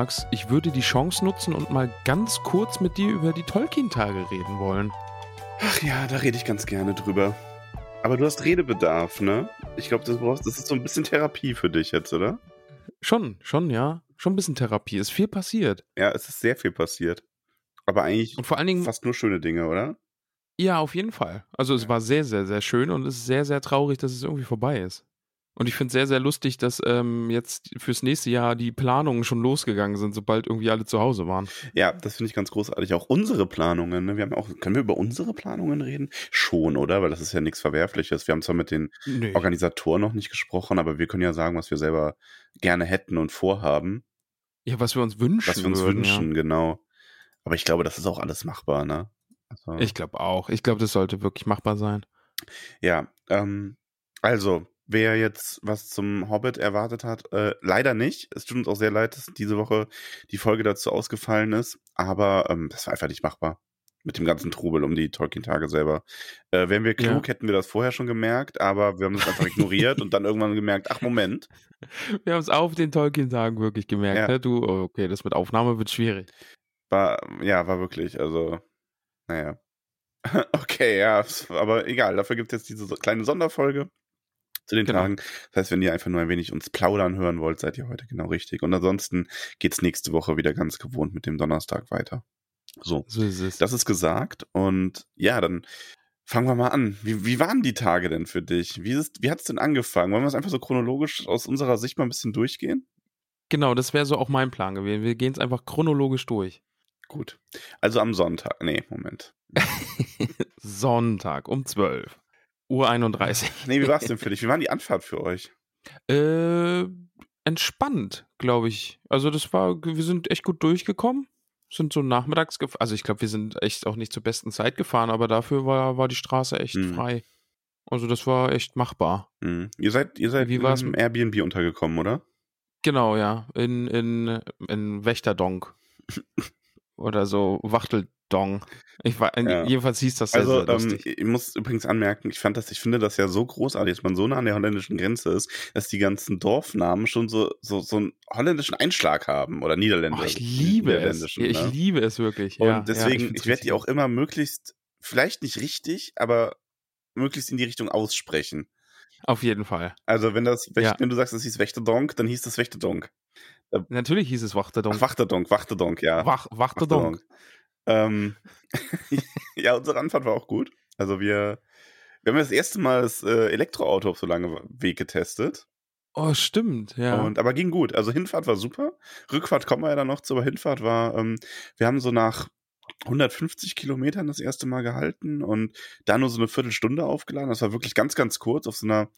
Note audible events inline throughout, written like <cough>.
Magst, ich würde die Chance nutzen und mal ganz kurz mit dir über die Tolkien-Tage reden wollen. Ach ja, da rede ich ganz gerne drüber. Aber du hast Redebedarf, ne? Ich glaube, das, brauchst- das ist so ein bisschen Therapie für dich jetzt, oder? Schon, schon, ja. Schon ein bisschen Therapie. Ist viel passiert. Ja, es ist sehr viel passiert. Aber eigentlich Und vor allen Dingen, fast nur schöne Dinge, oder? ja, auf jeden Fall. Also es war sehr, sehr, sehr schön und es ist sehr, sehr traurig, dass es irgendwie vorbei ist. Und ich finde es sehr, sehr lustig, dass ähm, jetzt fürs nächste Jahr die Planungen schon losgegangen sind, sobald irgendwie alle zu Hause waren. Ja, das finde ich ganz großartig. Auch unsere Planungen. Ne? Wir haben auch, können wir über unsere Planungen reden? Schon, oder? Weil das ist ja nichts Verwerfliches. Wir haben zwar mit den Nee. Organisatoren noch nicht gesprochen, aber wir können ja sagen, was wir selber gerne hätten und vorhaben. Ja, was wir uns wünschen. Was wir uns würden, wünschen, genau. Aber ich glaube, das ist auch alles machbar, ne? Also, Ja. Ich glaube auch. Ich glaube, das sollte wirklich machbar sein. Ja, ähm, also, wer jetzt was zum Hobbit erwartet hat, äh, leider nicht. Es tut uns auch sehr leid, dass diese Woche die Folge dazu ausgefallen ist, aber ähm, das war einfach nicht machbar. Mit dem ganzen Trubel um die Tolkien-Tage selber. Äh, wären wir klug, hätten wir das vorher schon gemerkt, aber wir haben es einfach ignoriert und dann irgendwann gemerkt, ach Moment, <laughs> Wir haben es auf den Tolkien-Tagen wirklich gemerkt. Ja. Ne? Du, oh, okay, das mit Aufnahme wird schwierig. war, ja, war wirklich, also, naja. <laughs> Okay, ja, aber egal, dafür gibt es jetzt diese kleine Sonderfolge zu den Genau. Tagen. Das heißt, wenn ihr einfach nur ein wenig uns plaudern hören wollt, seid ihr heute genau richtig. Und ansonsten geht's nächste Woche wieder ganz gewohnt mit dem Donnerstag weiter. So, So ist es. das ist gesagt. Und ja, dann fangen wir mal an. Wie, wie waren die Tage denn für dich? Wie, ist, wie hat's denn angefangen? Wollen wir es einfach so chronologisch aus unserer Sicht mal ein bisschen durchgehen? genau, das wäre so auch mein Plan gewesen. Wir gehen es einfach chronologisch durch. Gut. Also am Sonntag. Nee, Moment. <laughs> Sonntag um 12 Uhr 31. Nee, wie war's denn für <laughs> dich? Wie war die Anfahrt für euch? Äh, entspannt, glaube ich. Also das war, wir sind echt gut durchgekommen. Sind so nachmittags gefahren. Also ich glaube, wir sind echt auch nicht zur besten Zeit gefahren, aber dafür war, war die Straße echt Mhm. frei. Also das war echt machbar. Hm. Ihr seid, ihr seid Wie war's im mit- Airbnb untergekommen, oder? Genau, ja. In, in, in Wächterdonk. <laughs> Oder so Wachteldong. Ich war, Ja. Jedenfalls hieß das sehr, Also sehr ähm, ich muss übrigens anmerken, ich fand das, ich finde das ja so großartig, dass man so nah an der holländischen Grenze ist, dass die ganzen Dorfnamen schon so, so, so einen holländischen Einschlag haben oder Oh, niederländisch. ich liebe es. niederländischen, Ich ne? liebe es wirklich. Und ja, deswegen, ja, find's ich werde die auch immer möglichst, vielleicht nicht richtig, aber möglichst in die Richtung aussprechen. Auf jeden Fall. Also wenn das, wenn, Ja. du sagst, es hieß Wächterdonk, dann hieß das Wächterdonk. Natürlich hieß es Wachterdonk. Ach, Wachterdonk, Wachterdonk, ja. Wach, Wachterdonk. Ähm, <laughs> <laughs> ja, unsere Anfahrt war auch gut. Also wir, wir haben das erste Mal das äh, Elektroauto auf so lange Weg getestet. Oh, stimmt, ja. Und, aber ging gut. Also Hinfahrt war super. Rückfahrt kommen wir ja dann noch zu, aber Hinfahrt war, ähm, wir haben so nach 150 Kilometern das erste Mal gehalten und da nur so eine Viertelstunde aufgeladen. Das war wirklich ganz, ganz kurz auf so einer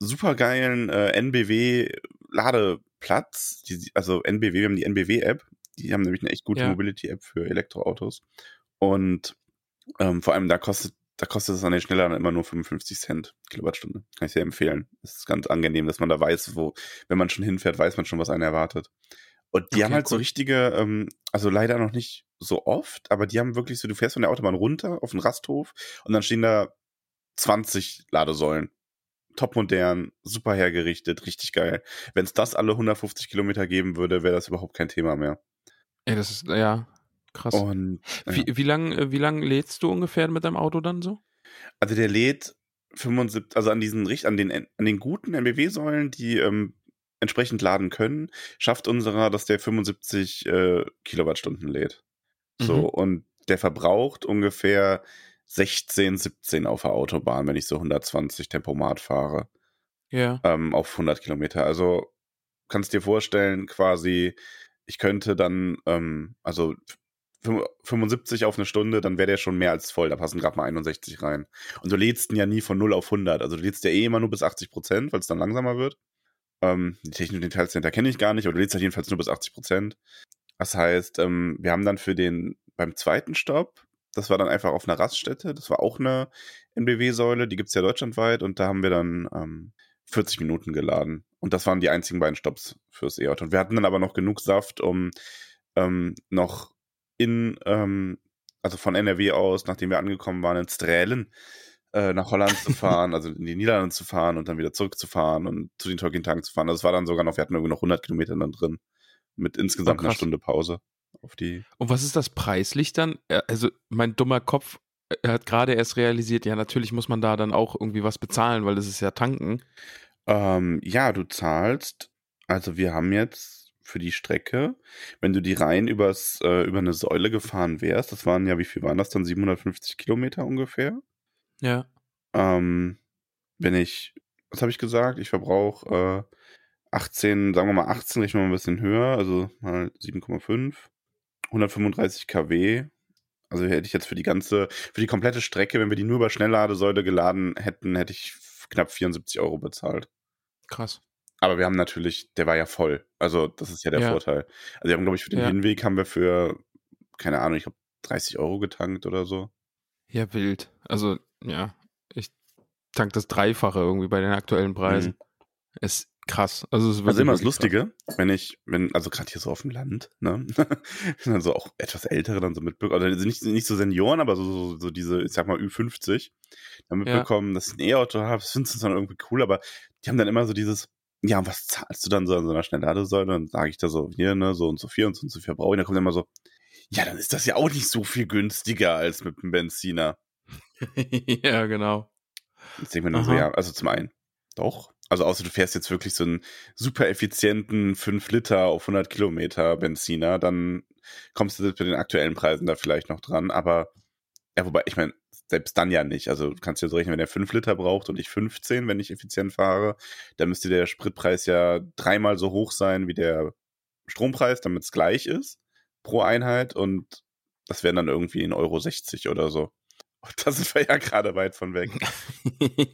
supergeilen äh, NBW-Ladeplatz. Die, also NBW, wir haben die NBW-App. Die haben nämlich eine echt gute Ja. Mobility-App für Elektroautos. Und ähm, vor allem da kostet, da kostet es an den Schnellern immer nur 55 Cent Kilowattstunde. Kann ich sehr empfehlen. Es ist ganz angenehm, dass man da weiß, wo, wenn man schon hinfährt, weiß man schon, was einen erwartet. Und die Okay, haben halt so cool. richtige, ähm, also leider noch nicht so oft, aber die haben wirklich so, du fährst von der Autobahn runter auf den Rasthof und dann stehen da 20 Ladesäulen. Topmodern, super hergerichtet, richtig geil. Wenn es das alle 150 Kilometer geben würde, wäre das überhaupt kein Thema mehr. Ey, das ist, ja, krass. Und ja. Wie, wie lang, äh, wie lang lädst du ungefähr mit deinem Auto dann so? Also der lädt 75, also an diesen Richt, an den, an den guten NBW-Säulen, die ähm, entsprechend laden können, schafft unserer, dass der 75 äh, Kilowattstunden lädt. So, Mhm. und der verbraucht ungefähr 16, 17 auf der Autobahn, wenn ich so 120 Tempomat fahre. Ja. ähm, auf 100 Kilometer. Also kannst dir vorstellen, quasi, ich könnte dann, ähm, also 75 auf eine Stunde, dann wäre der schon mehr als voll. Da passen gerade mal 61 rein. Und du lädst ihn ja nie von 0 auf 100. Also du lädst ja eh immer nur bis 80 Prozent, weil es dann langsamer wird. Ähm, die technischen Details dahinter kenne ich gar nicht, aber du lädst halt jedenfalls nur bis 80 Prozent. Das heißt, ähm, wir haben dann für den, beim zweiten Stopp, das war dann einfach auf einer Raststätte, das war auch eine NBW-Säule, die gibt's ja deutschlandweit und da haben wir dann ähm, 40 Minuten geladen. Und das waren die einzigen beiden Stops fürs E-Auto. Und wir hatten dann aber noch genug Saft, um ähm, noch in, ähm, also von NRW aus, nachdem wir angekommen waren, in Strälen äh, nach Holland zu <laughs> fahren, also in die Niederlande zu fahren und dann wieder zurückzufahren und zu den Tolkien-Tagen zu fahren. Also es war dann sogar noch, wir hatten irgendwie noch 100 Kilometer dann drin. Mit insgesamt Oh, einer. Stunde Pause auf die. Und was ist das preislich dann? Äh, Also mein dummer Kopf äh, hat gerade erst realisiert, ja, natürlich muss man da dann auch irgendwie was bezahlen, weil das ist ja tanken. Ähm, ja, du zahlst, also wir haben jetzt für die Strecke, wenn du die rein übers, äh, über eine Säule gefahren wärst, das waren ja, wie viel waren das dann? 750 Kilometer ungefähr. Ja. Ähm, wenn ich, was habe ich gesagt? Ich verbrauche äh, 18, sagen wir mal 18, rechnen wir mal ein bisschen höher, also mal 7,5, 135 kW. Also hätte ich jetzt für die ganze, für die komplette Strecke, wenn wir die nur über Schnellladesäule geladen hätten, hätte ich knapp 74 Euro bezahlt. Krass. Aber wir haben natürlich, der war ja voll. Also das ist ja der Ja. Vorteil. Also wir haben, glaube ich, für den Ja. Hinweg haben wir für, keine Ahnung, ich glaube 30 Euro getankt oder so. Ja, wild. Also, ja, ich tank das Dreifache irgendwie bei den aktuellen Preisen. Ist krass. Also, es ist Also immer das wirklich krass. Lustige, wenn ich, wenn, also gerade hier so auf dem Land, ne, <laughs> dann so auch etwas Ältere dann so mitbekommen, oder nicht, nicht so Senioren, aber so, so, so diese, ich sag mal Ü50, dann mitbekommen, dass ich ein E-Auto habe, das finden sie dann irgendwie cool, aber die haben dann immer so dieses, ja, und was zahlst du dann so an so einer Schnellladesäule? Dann sage ich da so, hier, ne, so und so viel und so und so viel brauche ich. Dann kommt immer so, ja, dann ist das ja auch nicht so viel günstiger als mit einem Benziner. <laughs> ja, genau. Jetzt denke ich mir dann so, ja, also zum einen, doch. Also außer du fährst jetzt wirklich so einen super effizienten 5 Liter auf 100 Kilometer Benziner, dann kommst du bei den aktuellen Preisen da vielleicht noch dran. Aber, ja, wobei, ich meine, selbst dann ja nicht. Also du kannst ja so rechnen, wenn der 5 Liter braucht und ich 15, wenn ich effizient fahre, dann müsste der Spritpreis ja dreimal so hoch sein wie der Strompreis, damit es gleich ist pro Einheit und das wären dann irgendwie in Euro 60 oder so. <laughs> Da sind wir ja gerade weit von weg. <laughs>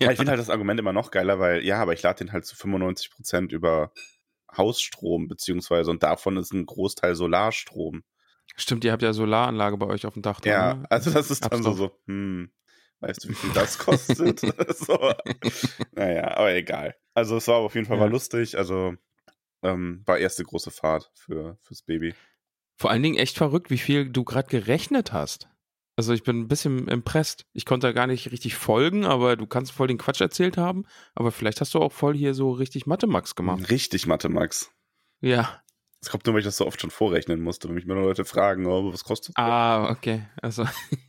Ja, ich finde halt das Argument immer noch geiler, weil, ja, aber ich lade den halt zu 95 Prozent über Hausstrom, beziehungsweise, und davon ist ein Großteil Solarstrom. Stimmt, ihr habt ja Solaranlage bei euch auf dem Dach. dran, Ja, ne? also das ist dann so, so, hm, weißt du, wie viel das kostet? <laughs> so. Naja, aber egal. Also es war auf jeden Fall Ja. war lustig, also ähm, war erste große Fahrt für, fürs Baby. Vor allen Dingen echt verrückt, wie viel du gerade gerechnet hast. Also ich bin ein bisschen impressed. Ich konnte da gar nicht richtig folgen, aber du kannst voll den Quatsch erzählt haben. Aber vielleicht hast du auch voll hier so richtig Mathe-Max gemacht. Richtig Mathe, Max. Ja. Das kommt nur, weil ich das so oft schon vorrechnen musste, wenn mich mal Leute fragen, oh, was kostet das? Ah, okay. Also,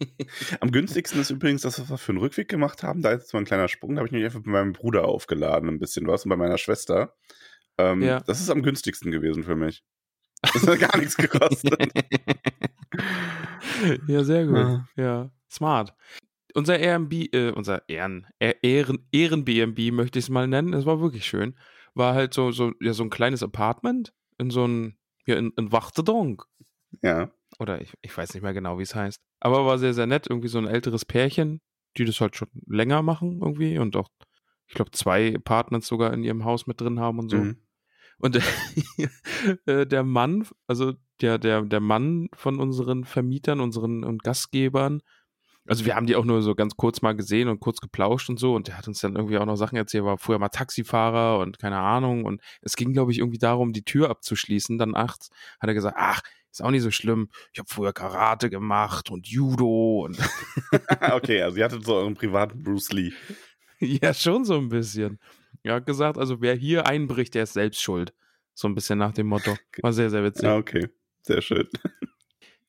<laughs> Am günstigsten ist übrigens das, was wir für einen Rückweg gemacht haben. Da ist jetzt mal ein kleiner Sprung. Da habe ich mich einfach bei meinem Bruder aufgeladen, ein bisschen was, und bei meiner Schwester. Ähm, Ja. Das ist am günstigsten gewesen für mich. Das hat gar nichts gekostet. <laughs> ja, sehr gut. Ja. Ja, smart. Unser Airbnb, äh, unser Ehren, Ehren, Ehren, Ehren-BNB möchte ich es mal nennen, das war wirklich schön. War halt so, so, ja, so ein kleines Apartment in so ein, ja, in, in Wachtedonk. Ja. Oder ich, ich weiß nicht mehr genau, wie es heißt. Aber war sehr, sehr nett. Irgendwie so ein älteres Pärchen, die das halt schon länger machen irgendwie und auch, ich glaube, zwei Apartments sogar in ihrem Haus mit drin haben und so. Mhm. Und <laughs> äh, der Mann, also der, der, der Mann von unseren Vermietern, unseren und Gastgebern, also wir haben die auch nur so ganz kurz mal gesehen und kurz geplauscht und so und der hat uns dann irgendwie auch noch Sachen erzählt, war früher mal Taxifahrer und keine Ahnung und es ging, glaube ich, irgendwie darum, die Tür abzuschließen. Dann nachts hat er gesagt, ach, ist auch nicht so schlimm, ich habe früher Karate gemacht und Judo und <laughs> okay, also ihr hattet so euren privaten Bruce Lee. <laughs> ja, schon so ein bisschen. Hat gesagt, also wer hier einbricht, der ist selbst schuld. So ein bisschen nach dem Motto. War sehr, sehr witzig. Ja, okay. Sehr schön. <laughs>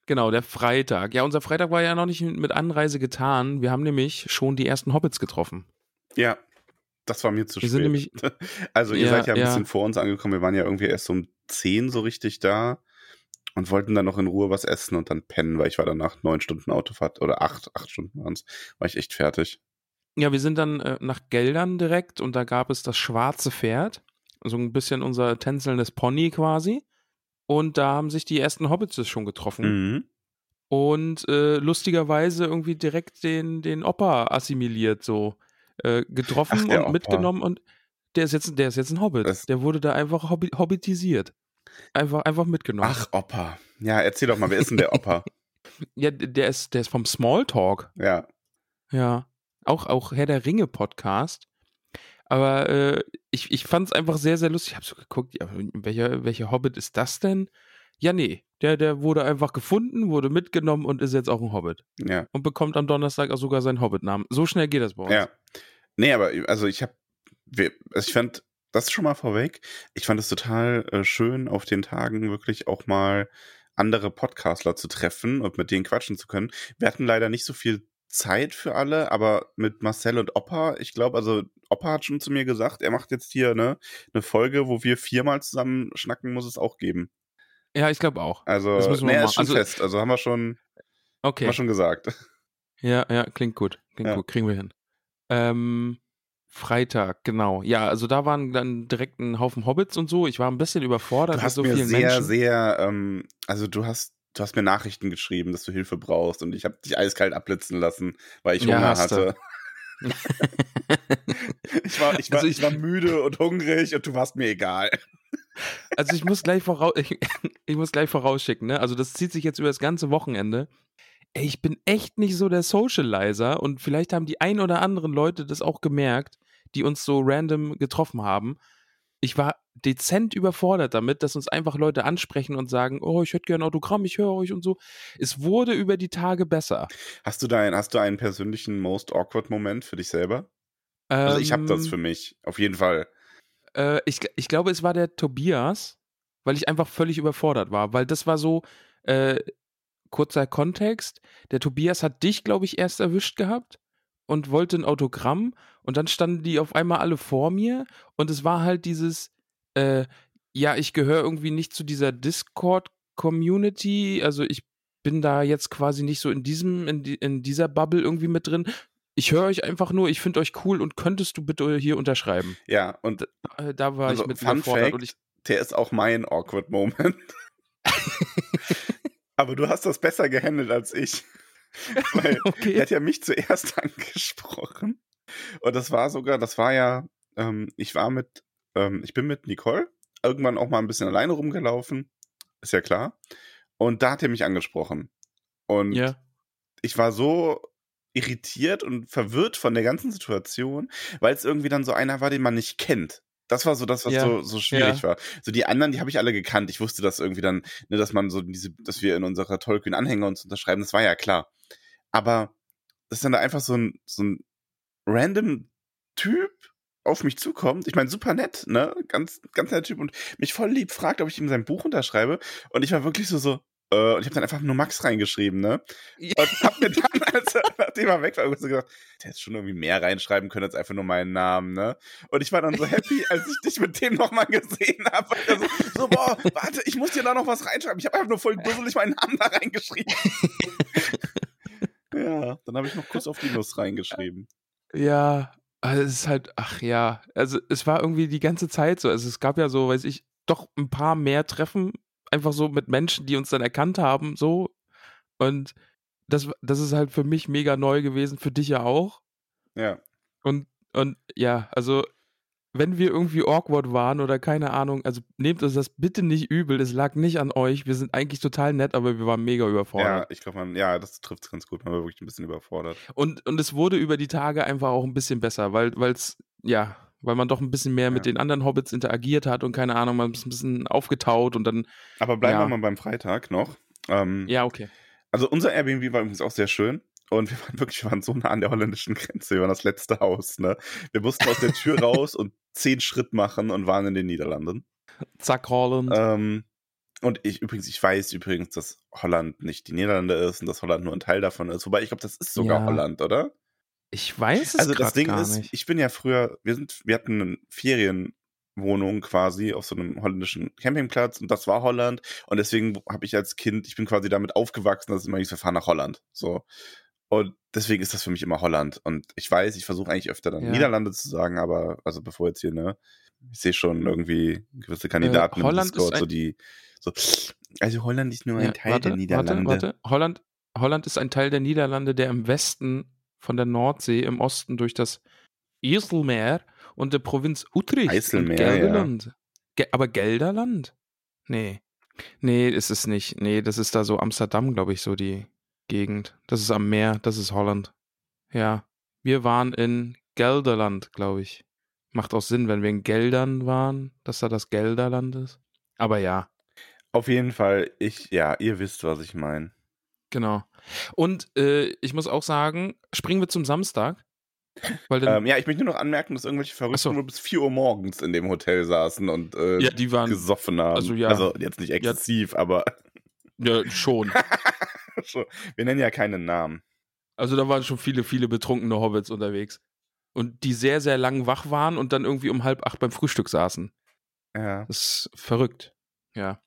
Genau, der Freitag. Ja, unser Freitag war ja noch nicht mit Anreise getan. Wir haben nämlich schon die ersten Hobbits getroffen. Ja, das war mir zu Wir spät. sind nämlich- <laughs> also ihr Ja, seid ja ein ja. bisschen vor uns angekommen. Wir waren ja irgendwie erst um 10 so richtig da und wollten dann noch in Ruhe was essen und dann pennen, weil ich war danach neun Stunden Autofahrt oder acht, acht Stunden waren es, war ich echt fertig. Ja, wir sind dann äh, nach Geldern direkt und da gab es das schwarze Pferd. So ein bisschen unser tänzelndes Pony quasi. Und da haben sich die ersten Hobbits schon getroffen. Mhm. Und äh, lustigerweise irgendwie direkt den, den Opa assimiliert, so äh, getroffen Ach, und Opa. mitgenommen und der ist jetzt, der ist jetzt ein Hobbit. Das- der wurde da einfach hobbi hobbitisiert. Einfach, einfach mitgenommen. Ach, Opa. Ja, erzähl doch mal, wer ist denn der Opa? <laughs> Ja, der ist, der ist vom Smalltalk. ja. Ja. Auch, auch Herr der Ringe Podcast. Aber äh, ich, ich fand es einfach sehr, sehr lustig. Ich habe so geguckt, ja, welcher, welcher Hobbit ist das denn? Ja, nee. Der, der wurde einfach gefunden, wurde mitgenommen und ist jetzt auch ein Hobbit. Ja. Und bekommt am Donnerstag auch sogar seinen Hobbit-Namen. So schnell geht das bei uns. Ja. Nee, aber also ich habe, also ich fand das schon mal vorweg. Ich fand es total äh, schön, auf den Tagen wirklich auch mal andere Podcastler zu treffen und mit denen quatschen zu können. Wir hatten leider nicht so viel Zeit für alle, aber mit Marcel und Opa, ich glaube, also Opa hat schon zu mir gesagt, er macht jetzt hier ne, eine Folge, wo wir viermal zusammen schnacken, muss es auch geben. Ja, ich glaube auch. Also, Das müssen wir nee, ist schon also- fest. Also haben wir schon, haben Okay. wir schon gesagt. Ja, ja, klingt gut. Klingt Ja. gut. Kriegen wir hin. Ähm, Freitag, genau. Ja, also da waren dann direkt ein Haufen Hobbits und so. Ich war ein bisschen überfordert Du mit hast so mir vielen sehr, Menschen. sehr, ähm, also du hast, du hast mir Nachrichten geschrieben, dass du Hilfe brauchst und ich habe dich eiskalt abblitzen lassen, weil ich Ja, Hunger du. hatte. <laughs> Ich war, ich, war, Also ich, war müde und hungrig und du warst mir egal. Also ich muss gleich voraus, <laughs> ich, ich muss gleich vorausschicken, ne? Also das zieht sich jetzt über das ganze Wochenende. Ey, ich bin echt nicht so der Socializer und vielleicht haben die ein oder anderen Leute das auch gemerkt, die uns so random getroffen haben. Ich war dezent überfordert damit, dass uns einfach Leute ansprechen und sagen, oh, ich hätte gerne ein Autogramm, ich höre euch und so. Es wurde über die Tage besser. Hast du deinen, hast du einen persönlichen most awkward Moment für dich selber? Also ich habe das Ähm, für mich, auf jeden Fall. Äh, ich, ich glaube, es war der Tobias, weil ich einfach völlig überfordert war, weil das war so, äh, kurzer Kontext, der Tobias hat dich, glaube ich, erst erwischt gehabt und wollte ein Autogramm und dann standen die auf einmal alle vor mir und es war halt dieses, äh, ja, ich gehöre irgendwie nicht zu dieser Discord-Community, also ich bin da jetzt quasi nicht so in diesem, in, die, in dieser Bubble irgendwie mit drin. Ich höre euch einfach nur, ich finde euch cool und könntest du bitte hier unterschreiben? Ja, und Äh, da war Also, ich mit Fun Fact, und ich, der ist auch mein awkward Moment. <laughs> Aber du hast das besser gehandelt als ich. <laughs> Weil Er okay. hat ja mich zuerst <laughs> angesprochen. Und das war sogar, das war ja, ähm, ich war mit, ähm, ich bin mit Nicole irgendwann auch mal ein bisschen alleine rumgelaufen. Ist ja klar. Und da hat er mich angesprochen. Und Ja. ich war so irritiert und verwirrt von der ganzen Situation, weil es irgendwie dann so einer war, den man nicht kennt. Das war so das, was Ja, so, so schwierig ja. war. So die anderen, die habe ich alle gekannt. Ich wusste das irgendwie dann, ne, dass man so diese, dass wir in unserer Tolkien-Anhänger uns unterschreiben, das war ja klar. Aber dass dann da einfach so ein, so ein random Typ auf mich zukommt. Ich meine, super nett, ne? Ganz, ganz netter Typ und mich voll lieb fragt, ob ich ihm sein Buch unterschreibe. Und ich war wirklich so, so, äh, und ich habe dann einfach nur Max reingeschrieben, ne? Und hab mir dann, <laughs> als er, nachdem er weg war, so gedacht, der hätte schon irgendwie mehr reinschreiben können als einfach nur meinen Namen, ne? Und ich war dann so happy, <laughs> als ich dich mit dem nochmal gesehen habe. So, so, boah, warte, ich muss dir da noch was reinschreiben. Ich habe einfach nur voll dusselig meinen Namen da reingeschrieben. <laughs> ja, dann habe ich noch Kuss auf die Nuss reingeschrieben. Ja, also es ist halt, ach ja, also es war irgendwie die ganze Zeit so. Also es gab ja so, weiß ich, doch ein paar mehr Treffen, einfach so mit Menschen, die uns dann erkannt haben, so. Und das, das ist halt für mich mega neu gewesen, für dich ja auch. Ja. Und, und ja, also wenn wir irgendwie awkward waren oder keine Ahnung, also nehmt uns das bitte nicht übel, es lag nicht an euch. Wir sind eigentlich total nett, aber wir waren mega Ja, überfordert. ich glaube, man, ja, das trifft es ganz gut. Man war wirklich ein bisschen überfordert. Und, und es wurde über die Tage einfach auch ein bisschen besser, weil es, ja, weil man doch ein bisschen mehr mit Ja. den anderen Hobbits interagiert hat und keine Ahnung, man ist ein bisschen aufgetaut und dann, Aber bleiben Ja. wir mal beim Freitag noch. Ähm, ja, okay. Also unser Airbnb war übrigens auch sehr schön. Und wir waren wirklich, wir waren so nah an der holländischen Grenze. Wir waren das letzte Haus, ne? Wir mussten aus der Tür raus und zehn Schritt machen und waren in den Niederlanden. Zack, Holland. Ähm, und ich übrigens, ich weiß übrigens, dass Holland nicht die Niederlande ist und dass Holland nur ein Teil davon ist. Wobei ich glaube, das ist sogar Ja. Holland, oder? ich weiß es also das Ding ist, nicht. ich bin ja früher, wir sind, wir hatten eine Ferienwohnung quasi auf so einem holländischen Campingplatz und das war Holland und deswegen habe ich als Kind, ich bin quasi damit aufgewachsen, dass es immer hieß, wir fahren nach Holland. So. Und deswegen ist das für mich immer Holland. Und ich weiß, ich versuche eigentlich öfter dann Ja. Niederlande zu sagen, aber also bevor jetzt hier, ne, ich sehe schon irgendwie gewisse Kandidaten im Äh, Holland ist Discord, so ein- die, so, also Holland ist nur ein Ja, Teil warte, der Niederlande. Warte, warte. Holland, Holland ist ein Teil der Niederlande, der im Westen von der Nordsee, im Osten durch das Eiselmeer und der Provinz Utrecht Eiselmeer, und ja. Gelderland. Ge aber Gelderland? Nee. Nee, ist es nicht. Nee, das ist da so Amsterdam, glaube ich, so die Gegend. Das ist am Meer, das ist Holland. Ja. Wir waren in Gelderland, glaube ich. Macht auch Sinn, wenn wir in Geldern waren, dass da das Gelderland ist. Aber ja, Auf jeden Fall, ich, ja, ihr wisst, was ich meine. Genau. Und äh, ich muss auch sagen, springen wir zum Samstag. Ähm, ja, ich möchte nur noch anmerken, dass irgendwelche Verrückten so. nur bis 4 Uhr morgens in dem Hotel saßen und äh, ja, die waren gesoffen haben. also ja. also jetzt nicht exzessiv, aber ja schon. <laughs> <laughs> schon. wir nennen ja keinen Namen. Also da waren schon viele, viele betrunkene Hobbits unterwegs. Und die sehr, sehr lang wach waren und dann irgendwie um halb acht beim Frühstück saßen. Ja. Das ist verrückt. Ja.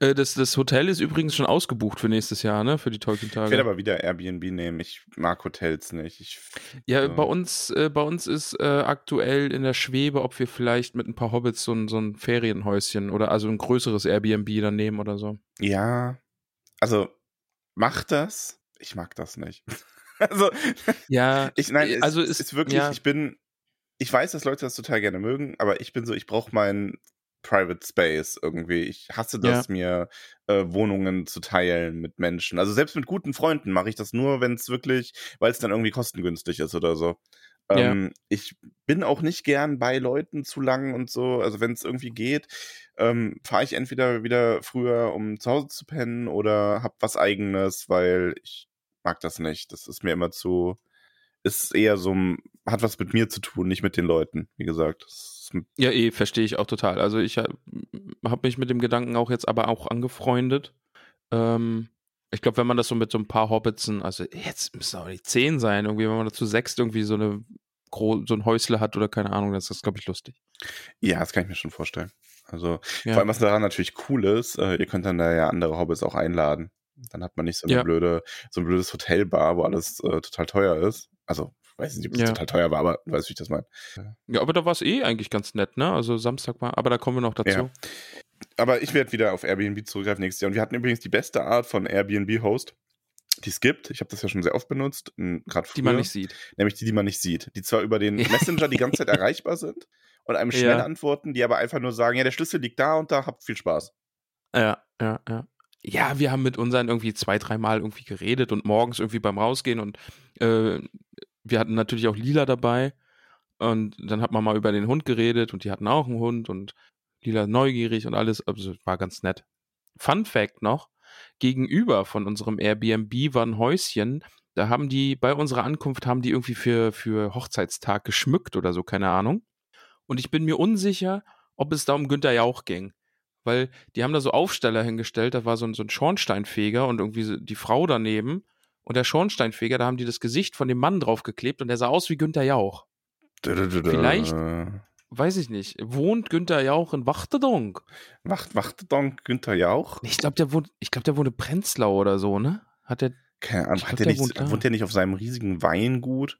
Äh, das, das Hotel ist übrigens schon ausgebucht für nächstes Jahr, ne? Für die Ich werde Tolkien-Tage. aber wieder Airbnb nehmen. Ich mag Hotels nicht. Ich, Ja, so. bei uns, äh, bei uns ist äh, aktuell in der Schwebe, ob wir vielleicht mit ein paar Hobbits so ein, so ein Ferienhäuschen oder also ein größeres Airbnb dann nehmen oder so. Ja, also macht das. Ich mag das nicht. <laughs> also, Ja, ich, nein, es, also es ist- ist wirklich, ja. ich bin, ich weiß, dass Leute das total gerne mögen, aber ich bin so, ich brauche meinen Private Space irgendwie. Ich hasse das, mir äh, Wohnungen zu teilen mit Menschen. Also selbst mit guten Freunden mache ich das nur, wenn es wirklich, weil es dann irgendwie kostengünstig ist oder so. Ja. Ähm, Ich bin auch nicht gern bei Leuten zu lang und so. Also wenn es irgendwie geht, ähm, fahre ich entweder wieder früher, um zu Hause zu pennen oder hab was eigenes, weil ich mag das nicht. Das ist mir immer zu, ist eher so, hat was mit mir zu tun, nicht mit den Leuten, wie gesagt. Ja, eh, verstehe ich auch total. Also ich habe hab mich mit dem Gedanken auch jetzt aber auch angefreundet. Ähm, ich glaube, wenn man das so mit so ein paar Hobbitsen, also jetzt müssen aber die zehn sein, irgendwie, wenn man dazu sechs irgendwie so eine so ein Häusle hat oder keine Ahnung, das ist, glaube ich, lustig. ja, das kann ich mir schon vorstellen. Also, Ja. vor allem, was daran natürlich cool ist, äh, ihr könnt dann da ja andere Hobbits auch einladen. Dann hat man nicht so eine Ja. blöde, so ein blödes Hotelbar, wo alles äh, total teuer ist. Also, ich weiß nicht, ob es Ja. total teuer war, aber du weißt, wie ich das meine. Ja, aber da war es eh eigentlich ganz nett, ne? Also Samstag war, aber da kommen wir noch dazu. Ja. Aber ich werde wieder auf Airbnb zurückgreifen nächstes Jahr. Und wir hatten übrigens die beste Art von Airbnb-Host, die es gibt. Ich habe das ja schon sehr oft benutzt, gerade. Die man nicht sieht. Nämlich die, die man nicht sieht. Die zwar über den Messenger die ganze Zeit <laughs> erreichbar sind und einem Ja. schnell antworten, die aber einfach nur sagen, ja, der Schlüssel liegt da und da, habt viel Spaß. Ja, ja, ja. Ja, wir haben mit unseren irgendwie zwei, dreimal irgendwie geredet und morgens irgendwie beim Rausgehen und äh, wir hatten natürlich auch Lila dabei und dann hat man mal über den Hund geredet und die hatten auch einen Hund und Lila neugierig und alles, also war ganz nett. Fun Fact noch, gegenüber von unserem Airbnb war ein Häuschen, da haben die, bei unserer Ankunft haben die irgendwie für, für Hochzeitstag geschmückt oder so, keine Ahnung. Und ich bin mir unsicher, ob es da um Günther Jauch ging weil die haben da so Aufsteller hingestellt, da war so ein, so ein Schornsteinfeger und irgendwie die Frau daneben und der Schornsteinfeger, da haben die das Gesicht von dem Mann draufgeklebt und der sah aus wie Günther Jauch. Vielleicht- Weiß ich nicht. Wohnt Günther Jauch in Wachtedonk? Wacht, wacht Donk Günther Jauch? Ich glaube, der wohnt, ich glaube, der wohnt in Prenzlau oder so, ne? Hat der, Keine Ahnung, hat glaub, der der nicht, wohnt da. wohnt der nicht auf seinem riesigen Weingut?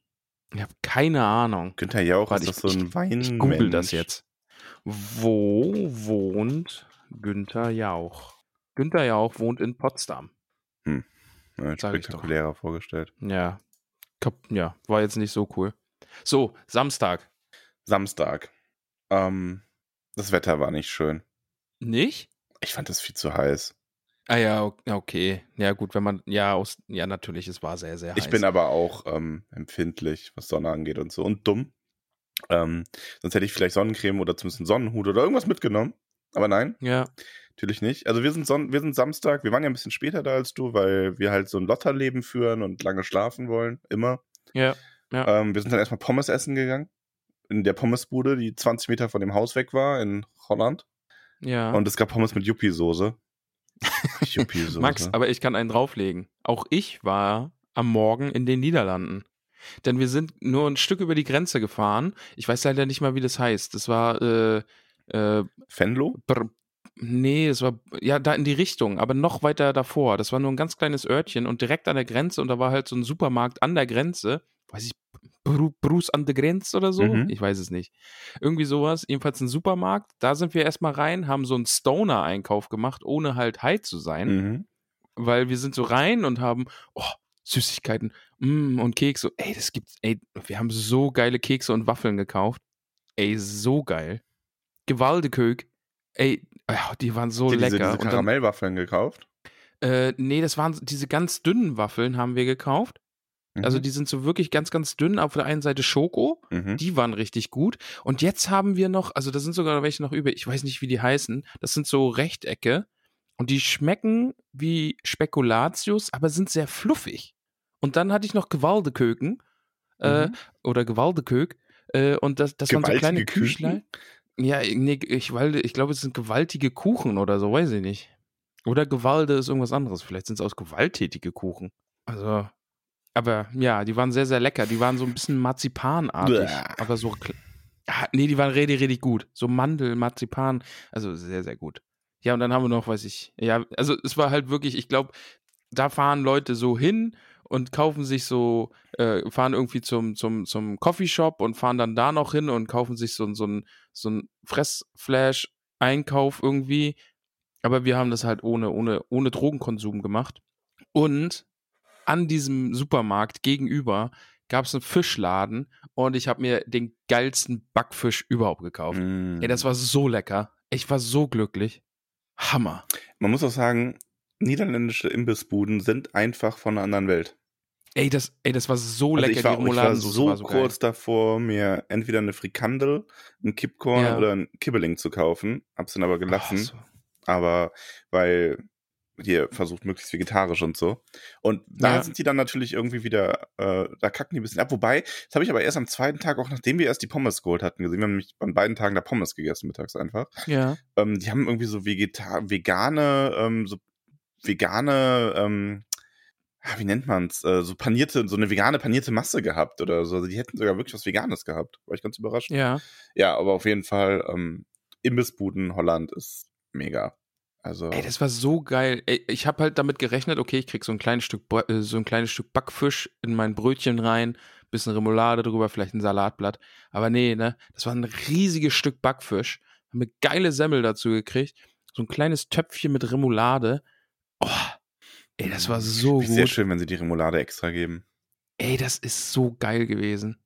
ich habe keine Ahnung. Günther Jauch Warte, ist doch so ein Wein. Ich google das jetzt. Wo wohnt Günther Jauch? Günther Jauch wohnt in Potsdam. Ja, ich doch. spektakulärer vorgestellt. Ja. Ja, war jetzt nicht so cool. So, Samstag. Samstag. Ähm, das Wetter war nicht schön. Nicht? Ich fand das viel zu heiß. Ah ja, ja, okay. Ja, gut, wenn man, ja, aus, ja, natürlich, es war sehr, sehr heiß. Ich bin aber auch ähm, empfindlich, was Sonne angeht und so. Und dumm. Ähm, sonst hätte ich vielleicht Sonnencreme oder zumindest einen Sonnenhut oder irgendwas mitgenommen. Aber nein, Ja, natürlich nicht. Also wir sind, Son wir sind Samstag, wir waren ja ein bisschen später da als du, weil wir halt so ein Lotterleben führen und lange schlafen wollen. Immer. ja, Ähm, wir sind dann erstmal Pommes essen gegangen. In der Pommesbude, die 20 Meter von dem Haus weg war, in Holland. ja. Und es gab Pommes mit Yuppie-Soße. <laughs> Yuppie-Soße. Max, aber ich kann einen drauflegen. Auch ich war am Morgen in den Niederlanden. Denn wir sind nur ein Stück über die Grenze gefahren. Ich weiß leider nicht mal, wie das heißt. Das war, äh, äh, Fenlo? Br Nee, es war ja da in die Richtung, aber noch weiter davor. Das war nur ein ganz kleines Örtchen und direkt an der Grenze und da war halt so ein Supermarkt an der Grenze. Weiß ich, Bruce an der Grenze oder so? Mhm. Ich weiß es nicht. Irgendwie sowas. Jedenfalls ein Supermarkt. Da sind wir erstmal rein, haben so einen Stoner-Einkauf gemacht, ohne halt high zu sein. Mhm. Weil wir sind so rein und haben, oh, Süßigkeiten mm, und Kekse. Ey, das gibt's, ey, wir haben so geile Kekse und Waffeln gekauft. Ey, so geil. Gewaldekök. Ey, ja, die waren so diese, lecker. diese dann, Karamellwaffeln gekauft? äh, nee, das waren diese ganz dünnen Waffeln, haben wir gekauft. Also Mhm. die sind so wirklich ganz, ganz dünn. Auf der einen Seite Schoko, Mhm. die waren richtig gut. Und jetzt haben wir noch, also da sind sogar welche noch über, ich weiß nicht, wie die heißen. Das sind so Rechtecke und die schmecken wie Spekulatius, aber sind sehr fluffig. Und dann hatte ich noch Gewaldeköken äh, Mhm. oder Gewaldekök äh, und das, das waren so kleine Küken? Küchlein. Ja, nee, ich, weil, ich glaube, es sind gewaltige Kuchen oder so, weiß ich nicht. Oder Gewalde ist irgendwas anderes. Vielleicht sind es aus gewalttätige Kuchen. Also, aber ja, die waren sehr, sehr lecker. Die waren so ein bisschen marzipanartig. Aber so. Ah, nee, die waren richtig, richtig gut. So Mandel, Marzipan. Also sehr, sehr gut. Ja, und dann haben wir noch, weiß ich, ja, also es war halt wirklich, ich glaube, da fahren Leute so hin und kaufen sich so, äh, fahren irgendwie zum, zum, zum Coffeeshop und fahren dann da noch hin und kaufen sich so, so ein, so ein Fressflash-Einkauf irgendwie. Aber wir haben das halt ohne, ohne, ohne Drogenkonsum gemacht. Und an diesem Supermarkt gegenüber gab es einen Fischladen und ich habe mir den geilsten Backfisch überhaupt gekauft. Mm. Ey, das war so lecker. Ich war so glücklich. Hammer. Man muss auch sagen, niederländische Imbissbuden sind einfach von einer anderen Welt. Ey, das, ey, das war so Also lecker. ich war, die ich war so, war so geil. kurz davor, mir entweder eine Frikandel, ein Kippkorn Ja. oder ein Kibbeling zu kaufen. Hab's dann aber gelassen. Oh, so. aber weil hier versucht möglichst vegetarisch und so. Und da Ja. sind die dann natürlich irgendwie wieder, äh, da kacken die ein bisschen ab. Wobei, das habe ich aber erst am zweiten Tag, auch nachdem wir erst die Pommes geholt hatten, gesehen. Wir haben nämlich an beiden Tagen da Pommes gegessen, mittags einfach. Ja. Ähm, die haben irgendwie so vegeta vegane, ähm, so vegane, ähm, ah, wie nennt man's, äh, so panierte, so eine vegane panierte Masse gehabt oder so. Also die hätten sogar wirklich was Veganes gehabt. War ich ganz überrascht. Ja. Ja, aber auf jeden Fall, ähm, Imbissbuden Holland ist mega. Also, Ey, das war so geil. Ey, ich habe halt damit gerechnet, okay, ich krieg so ein kleines Stück, äh, so ein kleines Stück Backfisch in mein Brötchen rein, bisschen Remoulade drüber, vielleicht ein Salatblatt. Aber nee, ne, das war ein riesiges Stück Backfisch. Haben eine geile Semmel dazu gekriegt. So ein kleines Töpfchen mit Remoulade. Oh, ey, das war so sehr gut. schön, wenn sie die Remoulade extra geben. Ey, das ist so geil gewesen.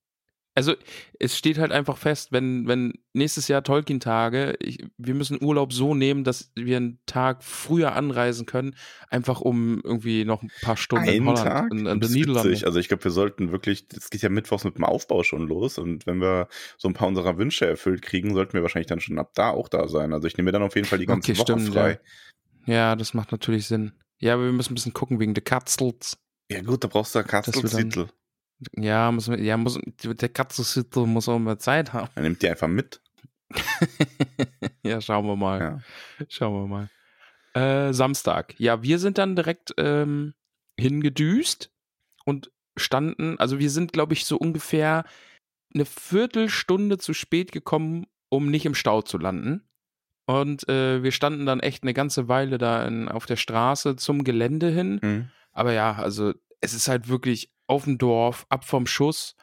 Also, es steht halt einfach fest, wenn, wenn nächstes Jahr Tolkien-Tage, wir müssen Urlaub so nehmen, dass wir einen Tag früher anreisen können, einfach um irgendwie noch ein paar Stunden in Einen Holland, Tag? in, in den Niederlanden. Also ich glaube, wir sollten wirklich, es geht ja mittwochs mit dem Aufbau schon los und wenn wir so ein paar unserer Wünsche erfüllt kriegen, sollten wir wahrscheinlich dann schon ab da auch da sein. Also ich nehme mir dann auf jeden Fall die ganze Okay, Woche stimmt, frei. Ja, das macht natürlich Sinn. Ja, aber wir müssen ein bisschen gucken wegen der Katzels. Ja. gut, da brauchst du wir dann- Kastelzittel. Ja, muss, ja muss, der Katzelsittel muss auch mehr Zeit haben. Dann nimmt die einfach mit. <laughs> ja, schauen wir mal. Ja. Schauen wir mal. Äh, Samstag. Ja, wir sind dann direkt ähm, hingedüst und standen, also wir sind, glaube ich, so ungefähr eine Viertelstunde zu spät gekommen, um nicht im Stau zu landen. Und äh, wir standen dann echt eine ganze Weile da in, auf der Straße zum Gelände hin. Mhm. Aber ja, also es ist halt wirklich auf dem Dorf, ab vom Schuss,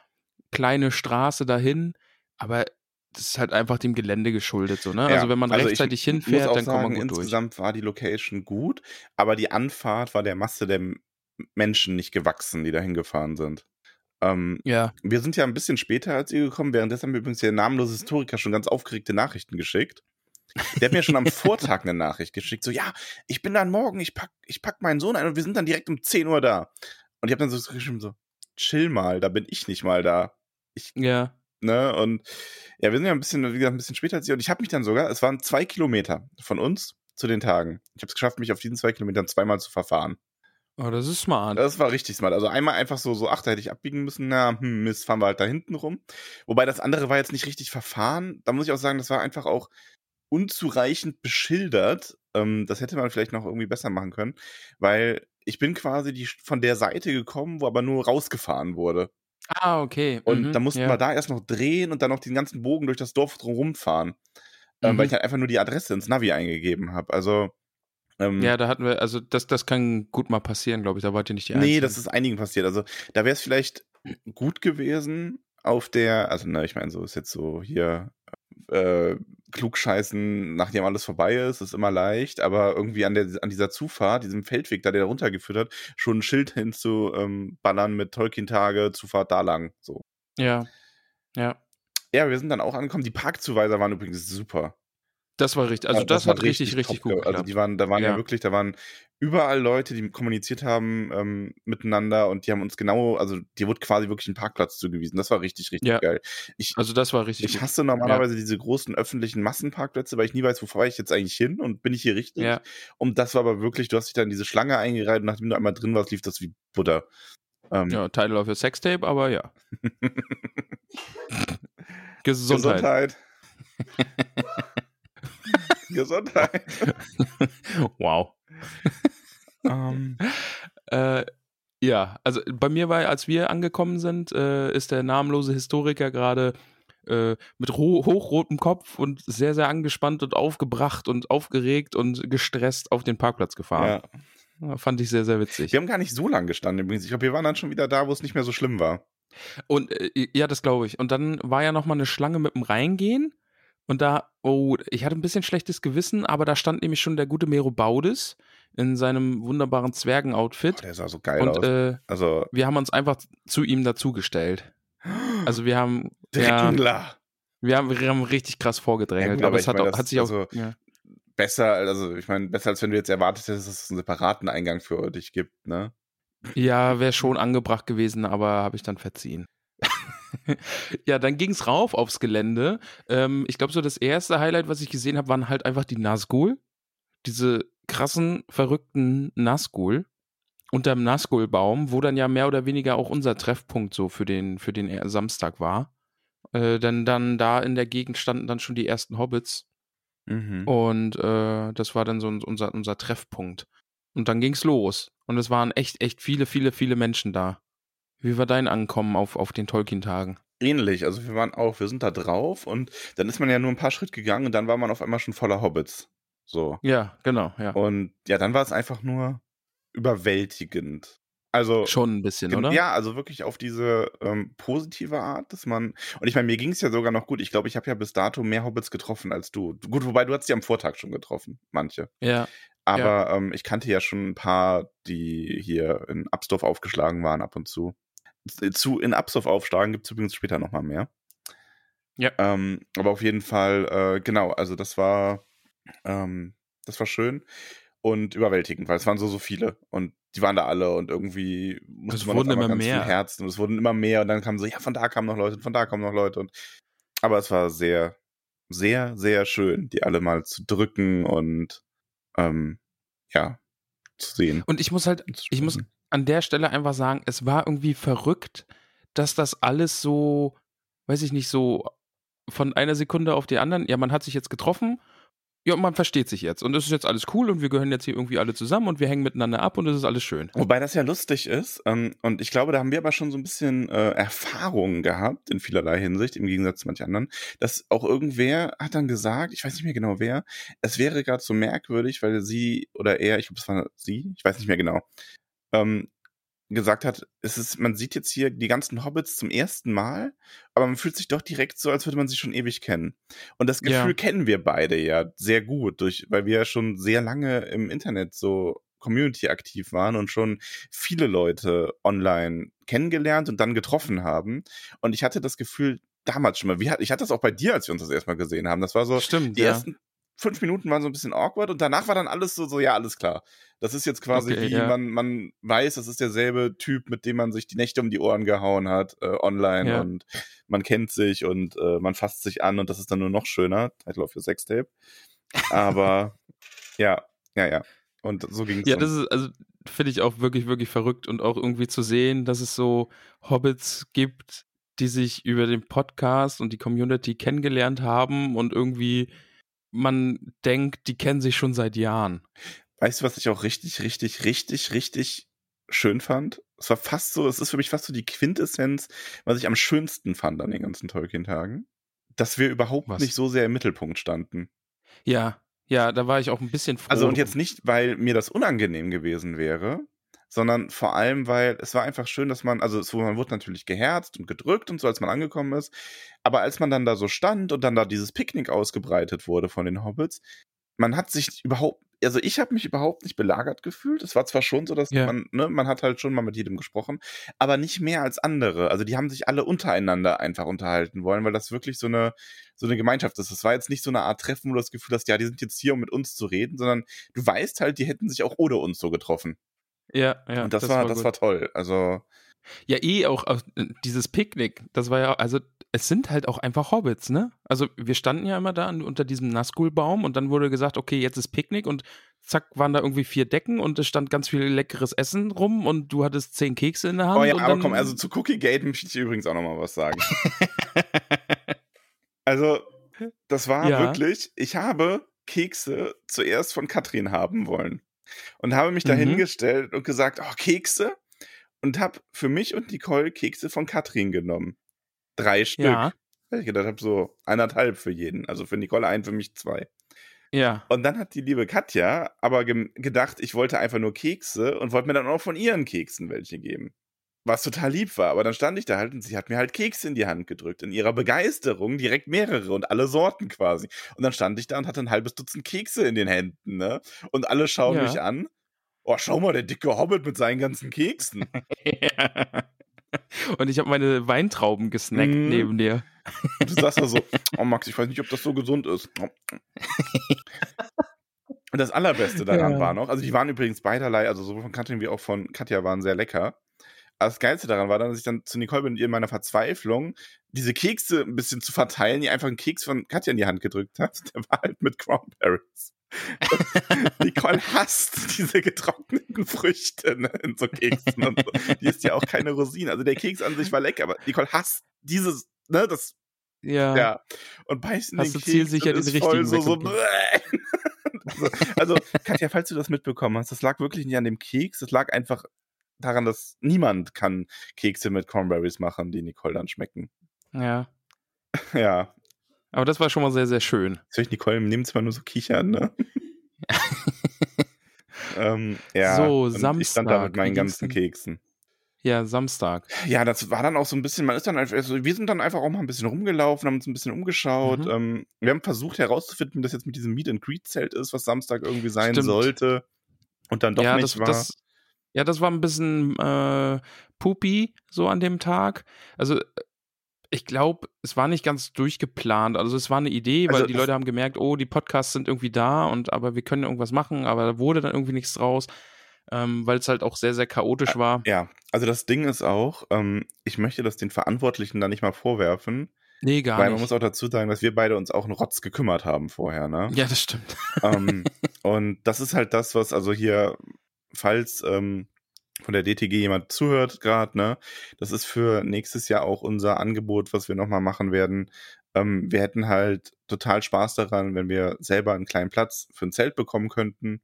kleine Straße dahin. Aber das ist halt einfach dem Gelände geschuldet, so, ne? Ja, also wenn man also rechtzeitig hinfährt, dann kommt man sagen, gut durch. Insgesamt war die Location gut, aber die Anfahrt war der Masse der Menschen nicht gewachsen, die da hingefahren sind. Ähm, Ja. wir sind ja ein bisschen später als ihr gekommen, währenddessen haben wir übrigens der namenlose Historiker schon ganz aufgeregte Nachrichten geschickt. Der hat mir schon am <laughs> Vortag eine Nachricht geschickt, so, ja, ich bin dann morgen, ich pack, ich pack meinen Sohn ein und wir sind dann direkt um 10 Uhr da. Und ich habe dann so geschrieben, so, chill mal, da bin ich nicht mal da. Ja. Ne? Und ja, wir sind ja ein bisschen, wie gesagt, ein bisschen später als ihr. Und ich habe mich dann sogar, es waren zwei Kilometer von uns zu den Tagen. Ich habe es geschafft, mich auf diesen zwei Kilometern zweimal zu verfahren. Oh, das ist smart. Das war richtig smart. Also einmal einfach so, so, ach, da hätte ich abbiegen müssen. Na, hm, Mist, fahren wir halt da hinten rum. Wobei das andere war jetzt nicht richtig verfahren. Da muss ich auch sagen, das war einfach auch unzureichend beschildert. Ähm, das hätte man vielleicht noch irgendwie besser machen können, weil ich bin quasi die, von der Seite gekommen, wo aber nur rausgefahren wurde. Ah, okay. Und mhm, da mussten ja. wir da erst noch drehen und dann noch den ganzen Bogen durch das Dorf drumherum fahren. ähm, weil Mhm. ich halt einfach nur die Adresse ins Navi eingegeben habe. Also ähm, Ja, da hatten wir, also das, das kann gut mal passieren, glaube ich. Da wart ihr nicht die Nee, Einzigen. das ist einigen passiert. Also da wäre es vielleicht gut gewesen auf der, also ne, ich meine, so ist jetzt so hier äh, klugscheißen, nachdem alles vorbei ist, ist immer leicht, aber irgendwie an der an dieser Zufahrt, diesem Feldweg, da der da runtergeführt hat, schon ein Schild hinzuballern ähm, mit Tolkien-Tage, Zufahrt da lang. So. Ja. Ja. Ja, wir sind dann auch angekommen. Die Parkzuweiser waren übrigens super. Das war richtig. Also Ja, das, hat richtig, richtig, top gut ge- geklappt. Also die waren, da waren ja. Ja. wirklich, da waren überall Leute, die kommuniziert haben ähm, miteinander und die haben uns genau, also dir wurde quasi wirklich ein Parkplatz zugewiesen. Das war richtig, richtig Ja. geil. Ich, also das war richtig ich hasse normalerweise diese großen öffentlichen Massenparkplätze, weil ich nie weiß, wo fahre ich jetzt eigentlich hin und bin ich hier richtig? Und das war aber wirklich, du hast dich dann in diese Schlange eingereiht und nachdem du einmal drin warst, lief das wie Butter. Ähm, Ja, Title of your Sextape, aber ja. <laughs> Gesundheit. Gesundheit. <laughs> <laughs> wow. ähm, <laughs> Äh, ja, also bei mir war, als wir angekommen sind, äh, ist der namenlose Historiker gerade äh, mit ro- hochrotem Kopf und sehr, sehr angespannt und aufgebracht und aufgeregt und gestresst auf den Parkplatz gefahren. ja. Fand ich sehr, sehr witzig. Wir haben gar nicht so lange gestanden übrigens. Ich glaube, wir waren dann schon wieder da, wo es nicht mehr so schlimm war. Und äh, ja, das glaube ich. Und dann war ja noch mal eine Schlange mit dem Reingehen. Und da, oh, ich hatte ein bisschen schlechtes Gewissen, aber da stand nämlich schon der gute Mero Baudis in seinem wunderbaren Zwergen-Outfit. Boah, der sah so geil Und aus. äh, also, wir haben uns einfach zu ihm dazugestellt. <gasps> Also wir haben, ja, wir haben, wir haben richtig krass vorgedrängelt. Ja, gut, aber aber es hat, meine, auch, hat sich auch. also- ja. Besser, also ich meine, besser als wenn du jetzt erwartet hättest, dass es einen separaten Eingang für dich gibt, ne? Ja, wäre schon angebracht gewesen, aber habe ich dann verziehen. <laughs> ja, dann ging's rauf aufs Gelände. Ähm, ich glaube, so das erste Highlight, was ich gesehen habe, waren halt einfach die Nazgul. Diese krassen, verrückten Nazgul unterm Nazgul-Baum, wo dann ja mehr oder weniger auch unser Treffpunkt so für den, für den Samstag war. Äh, denn dann da in der Gegend standen dann schon die ersten Hobbits Mhm. und äh, das war dann so un- unser, unser Treffpunkt. Und dann ging's los. Und es waren echt, echt viele, viele, viele Menschen da. Wie war dein Ankommen auf, auf den Tolkien-Tagen? Ähnlich, also wir waren auch, wir sind da drauf und dann ist man ja nur ein paar Schritt gegangen und dann war man auf einmal schon voller Hobbits. So. Ja, genau, ja. Und ja, dann war es einfach nur überwältigend. Also Schon ein bisschen, oder? Ja, also wirklich auf diese ähm, positive Art, dass man. Und ich meine, mir ging es ja sogar noch gut. Ich glaube, ich habe ja bis dato mehr Hobbits getroffen als du. Gut, wobei du hast die am Vortag schon getroffen, manche. Ja. Aber ähm, ich kannte ja schon ein paar, die hier in Absdorf aufgeschlagen waren ab und zu. Zu in Absdorf aufschlagen gibt es übrigens später nochmal mehr. Ja. Ähm, aber auf jeden Fall, äh, genau, also das war, ähm, das war schön und überwältigend, weil es waren so, so viele und die waren da alle und irgendwie musste Es man wurden immer ganz mehr. viel Herzen und es wurden immer mehr und dann kamen so, ja, von da kamen noch Leute und von da kommen noch Leute und aber es war sehr, sehr, sehr schön, die alle mal zu drücken und ähm, ja, zu sehen. Und ich muss halt, ich muss. An der Stelle einfach sagen, es war irgendwie verrückt, dass das alles so, weiß ich nicht, so von einer Sekunde auf die anderen, ja, man hat sich jetzt getroffen, ja, und man versteht sich jetzt. Und es ist jetzt alles cool und wir gehören jetzt hier irgendwie alle zusammen und wir hängen miteinander ab und es ist alles schön. Wobei das ja lustig ist. Ähm, und ich glaube, da haben wir aber schon so ein bisschen äh, Erfahrungen gehabt in vielerlei Hinsicht, im Gegensatz zu manchen anderen. Dass auch irgendwer hat dann gesagt, ich weiß nicht mehr genau wer, es wäre gerade so merkwürdig, weil sie oder er, ich glaube, es war sie, ich weiß nicht mehr genau, ähm, gesagt hat, es ist, man sieht jetzt hier die ganzen Hobbits zum ersten Mal, aber man fühlt sich doch direkt so, als würde man sie schon ewig kennen. Und das Gefühl Ja. kennen wir beide ja sehr gut, durch, weil wir ja schon sehr lange im Internet so Community aktiv waren und schon viele Leute online kennengelernt und dann getroffen haben. Und ich hatte das Gefühl damals schon mal, wie, ich hatte das auch bei dir, als wir uns das erstmal gesehen haben. Das war so, Stimmt, die ja. ersten fünf Minuten waren so ein bisschen awkward und danach war dann alles so, so ja, alles klar. Das ist jetzt quasi Okay, wie ja. man, man weiß, das ist derselbe Typ, mit dem man sich die Nächte um die Ohren gehauen hat, äh, online Ja. und man kennt sich und äh, man fasst sich an und das ist dann nur noch schöner. Title of your Sextape. Aber <laughs> ja, ja, ja. Und so ging es. Ja, das ist, also finde ich auch wirklich, wirklich verrückt und auch irgendwie zu sehen, dass es so Hobbits gibt, die sich über den Podcast und die Community kennengelernt haben und irgendwie man denkt, die kennen sich schon seit Jahren. Weißt du, was ich auch richtig, richtig, richtig, richtig schön fand? Es war fast so, es ist für mich fast so die Quintessenz, was ich am schönsten fand an den ganzen Tolkien-Tagen. dass wir überhaupt Was? nicht so sehr im Mittelpunkt standen. Ja, ja, da war ich auch ein bisschen froh. Also und jetzt nicht, weil mir das unangenehm gewesen wäre, sondern vor allem, weil es war einfach schön, dass man, also es, man wurde natürlich geherzt und gedrückt und so, als man angekommen ist. Aber als man dann da so stand und dann da dieses Picknick ausgebreitet wurde von den Hobbits, man hat sich überhaupt, also ich habe mich überhaupt nicht belagert gefühlt. Es war zwar schon so, dass Ja. man, ne, man hat halt schon mal mit jedem gesprochen, aber nicht mehr als andere. Also die haben sich alle untereinander einfach unterhalten wollen, weil das wirklich so eine, so eine Gemeinschaft ist. Das war jetzt nicht so eine Art Treffen, wo du das Gefühl hast, ja, die sind jetzt hier, um mit uns zu reden, sondern du weißt halt, die hätten sich auch ohne uns so getroffen. Ja, ja. und das, war, das gut. war toll. Also, Ja, eh auch, auch äh, dieses Picknick, das war ja, also es sind halt auch einfach Hobbits, ne? Also wir standen ja immer da an- unter diesem Nazgul-Baum und dann wurde gesagt, okay, jetzt ist Picknick und zack, waren da irgendwie vier Decken und es stand ganz viel leckeres Essen rum und du hattest zehn Kekse in der Hand. oh ja, aber komm, also zu Cookie Gate möchte ich übrigens auch nochmal was sagen. <laughs> Also, das war Ja. wirklich, ich habe Kekse zuerst von Katrin haben wollen. Und habe mich da Mhm. hingestellt und gesagt, oh, Kekse. Und habe für mich und Nicole Kekse von Katrin genommen. Drei Stück. Ja, Weil ich gedacht habe, so eineinhalb für jeden. Also für Nicole ein, für mich zwei. ja. Und dann hat die liebe Katja aber gedacht, ich wollte einfach nur Kekse und wollte mir dann auch von ihren Keksen welche geben. Was total lieb war. Aber dann stand ich da halt und sie hat mir halt Kekse in die Hand gedrückt. In ihrer Begeisterung direkt mehrere und alle Sorten quasi. Und dann stand ich da und hatte ein halbes Dutzend Kekse in den Händen, ne? Und alle schauen Ja. mich an. Oh, schau mal, der dicke Hobbit mit seinen ganzen Keksen. <laughs> Und ich habe meine Weintrauben gesnackt Mhm. neben dir. Und du sagst da so, <laughs> oh Max, ich weiß nicht, ob das so gesund ist. <laughs> Und das Allerbeste daran Ja. war noch, also die waren übrigens beiderlei, also sowohl von Katrin wie auch von Katja waren sehr lecker. Das Geilste daran war dann, dass ich dann zu Nicole bin und ihr in meiner Verzweiflung diese Kekse ein bisschen zu verteilen, die einfach einen Keks von Katja in die Hand gedrückt hat. <laughs> Der war halt mit Cranberries. <laughs> Nicole hasst diese getrockneten Früchte ne, in so Keksen und so. Die ist ja auch keine Rosine. Also der Keks an sich war lecker, aber Nicole hasst dieses, ne, das Ja. ja. Und beißen Hast den du zielsicher Keks und den ist voll richtigen so, so <laughs> also, also, Katja, falls du das mitbekommen hast, das lag wirklich nicht an dem Keks, das lag einfach daran, dass niemand kann Kekse mit Cornberries machen, die Nicole dann schmecken. ja. <laughs> Ja. Aber das war schon mal sehr, sehr schön. Höre ich Nicole im Nebenzimmer nur so kichern, ne? <laughs> ähm, ja. So, und Ich stand da Samstag, mit meinen ganzen? Keksen. Ja, Samstag. Ja, das war dann auch so ein bisschen, man ist dann einfach, also wir sind dann einfach auch mal ein bisschen rumgelaufen, haben uns ein bisschen umgeschaut. Mhm. Ähm, wir haben versucht herauszufinden, wie das jetzt mit diesem Meet and Greet Zelt ist, was Samstag irgendwie sein Stimmt. sollte. Und dann doch ja, nicht das, war. das, ja, das war ein bisschen äh, pupi so an dem Tag. Also äh, ich glaube, es war nicht ganz durchgeplant. Also es war eine Idee, weil Also die Leute haben gemerkt, oh, die Podcasts sind irgendwie da und aber wir können irgendwas machen, aber da wurde dann irgendwie nichts draus, ähm, weil es halt auch sehr, sehr chaotisch war. ja, also das Ding ist auch, ähm, ich möchte das den Verantwortlichen da nicht mal vorwerfen, Nee, gar weil nicht. man muss auch dazu sagen, dass wir beide uns auch einen Rotz gekümmert haben vorher, ne? ja, das stimmt. ähm, und das ist halt das, was also hier, falls ähm, von der DTG jemand zuhört gerade, ne, das ist für nächstes Jahr auch unser Angebot, was wir nochmal machen werden. Ähm, wir hätten halt total Spaß daran, wenn wir selber einen kleinen Platz für ein Zelt bekommen könnten.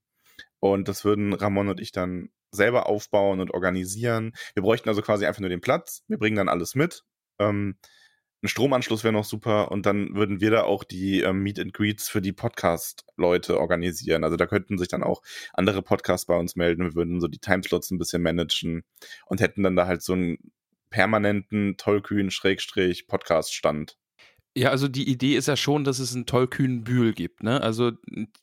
Und das würden Ramon und ich dann selber aufbauen und organisieren. Wir bräuchten also quasi einfach nur den Platz. Wir bringen dann alles mit. Ähm, ein Stromanschluss wäre noch super und dann würden wir da auch die ähm, Meet and Greets für die Podcast-Leute organisieren. Also da könnten sich dann auch andere Podcasts bei uns melden. Wir würden so die Timeslots ein bisschen managen und hätten dann da halt so einen permanenten Tollkühn-Podcast-Stand. Ja, also die Idee ist ja schon, dass es einen tollkühnen Bühl gibt, ne? Also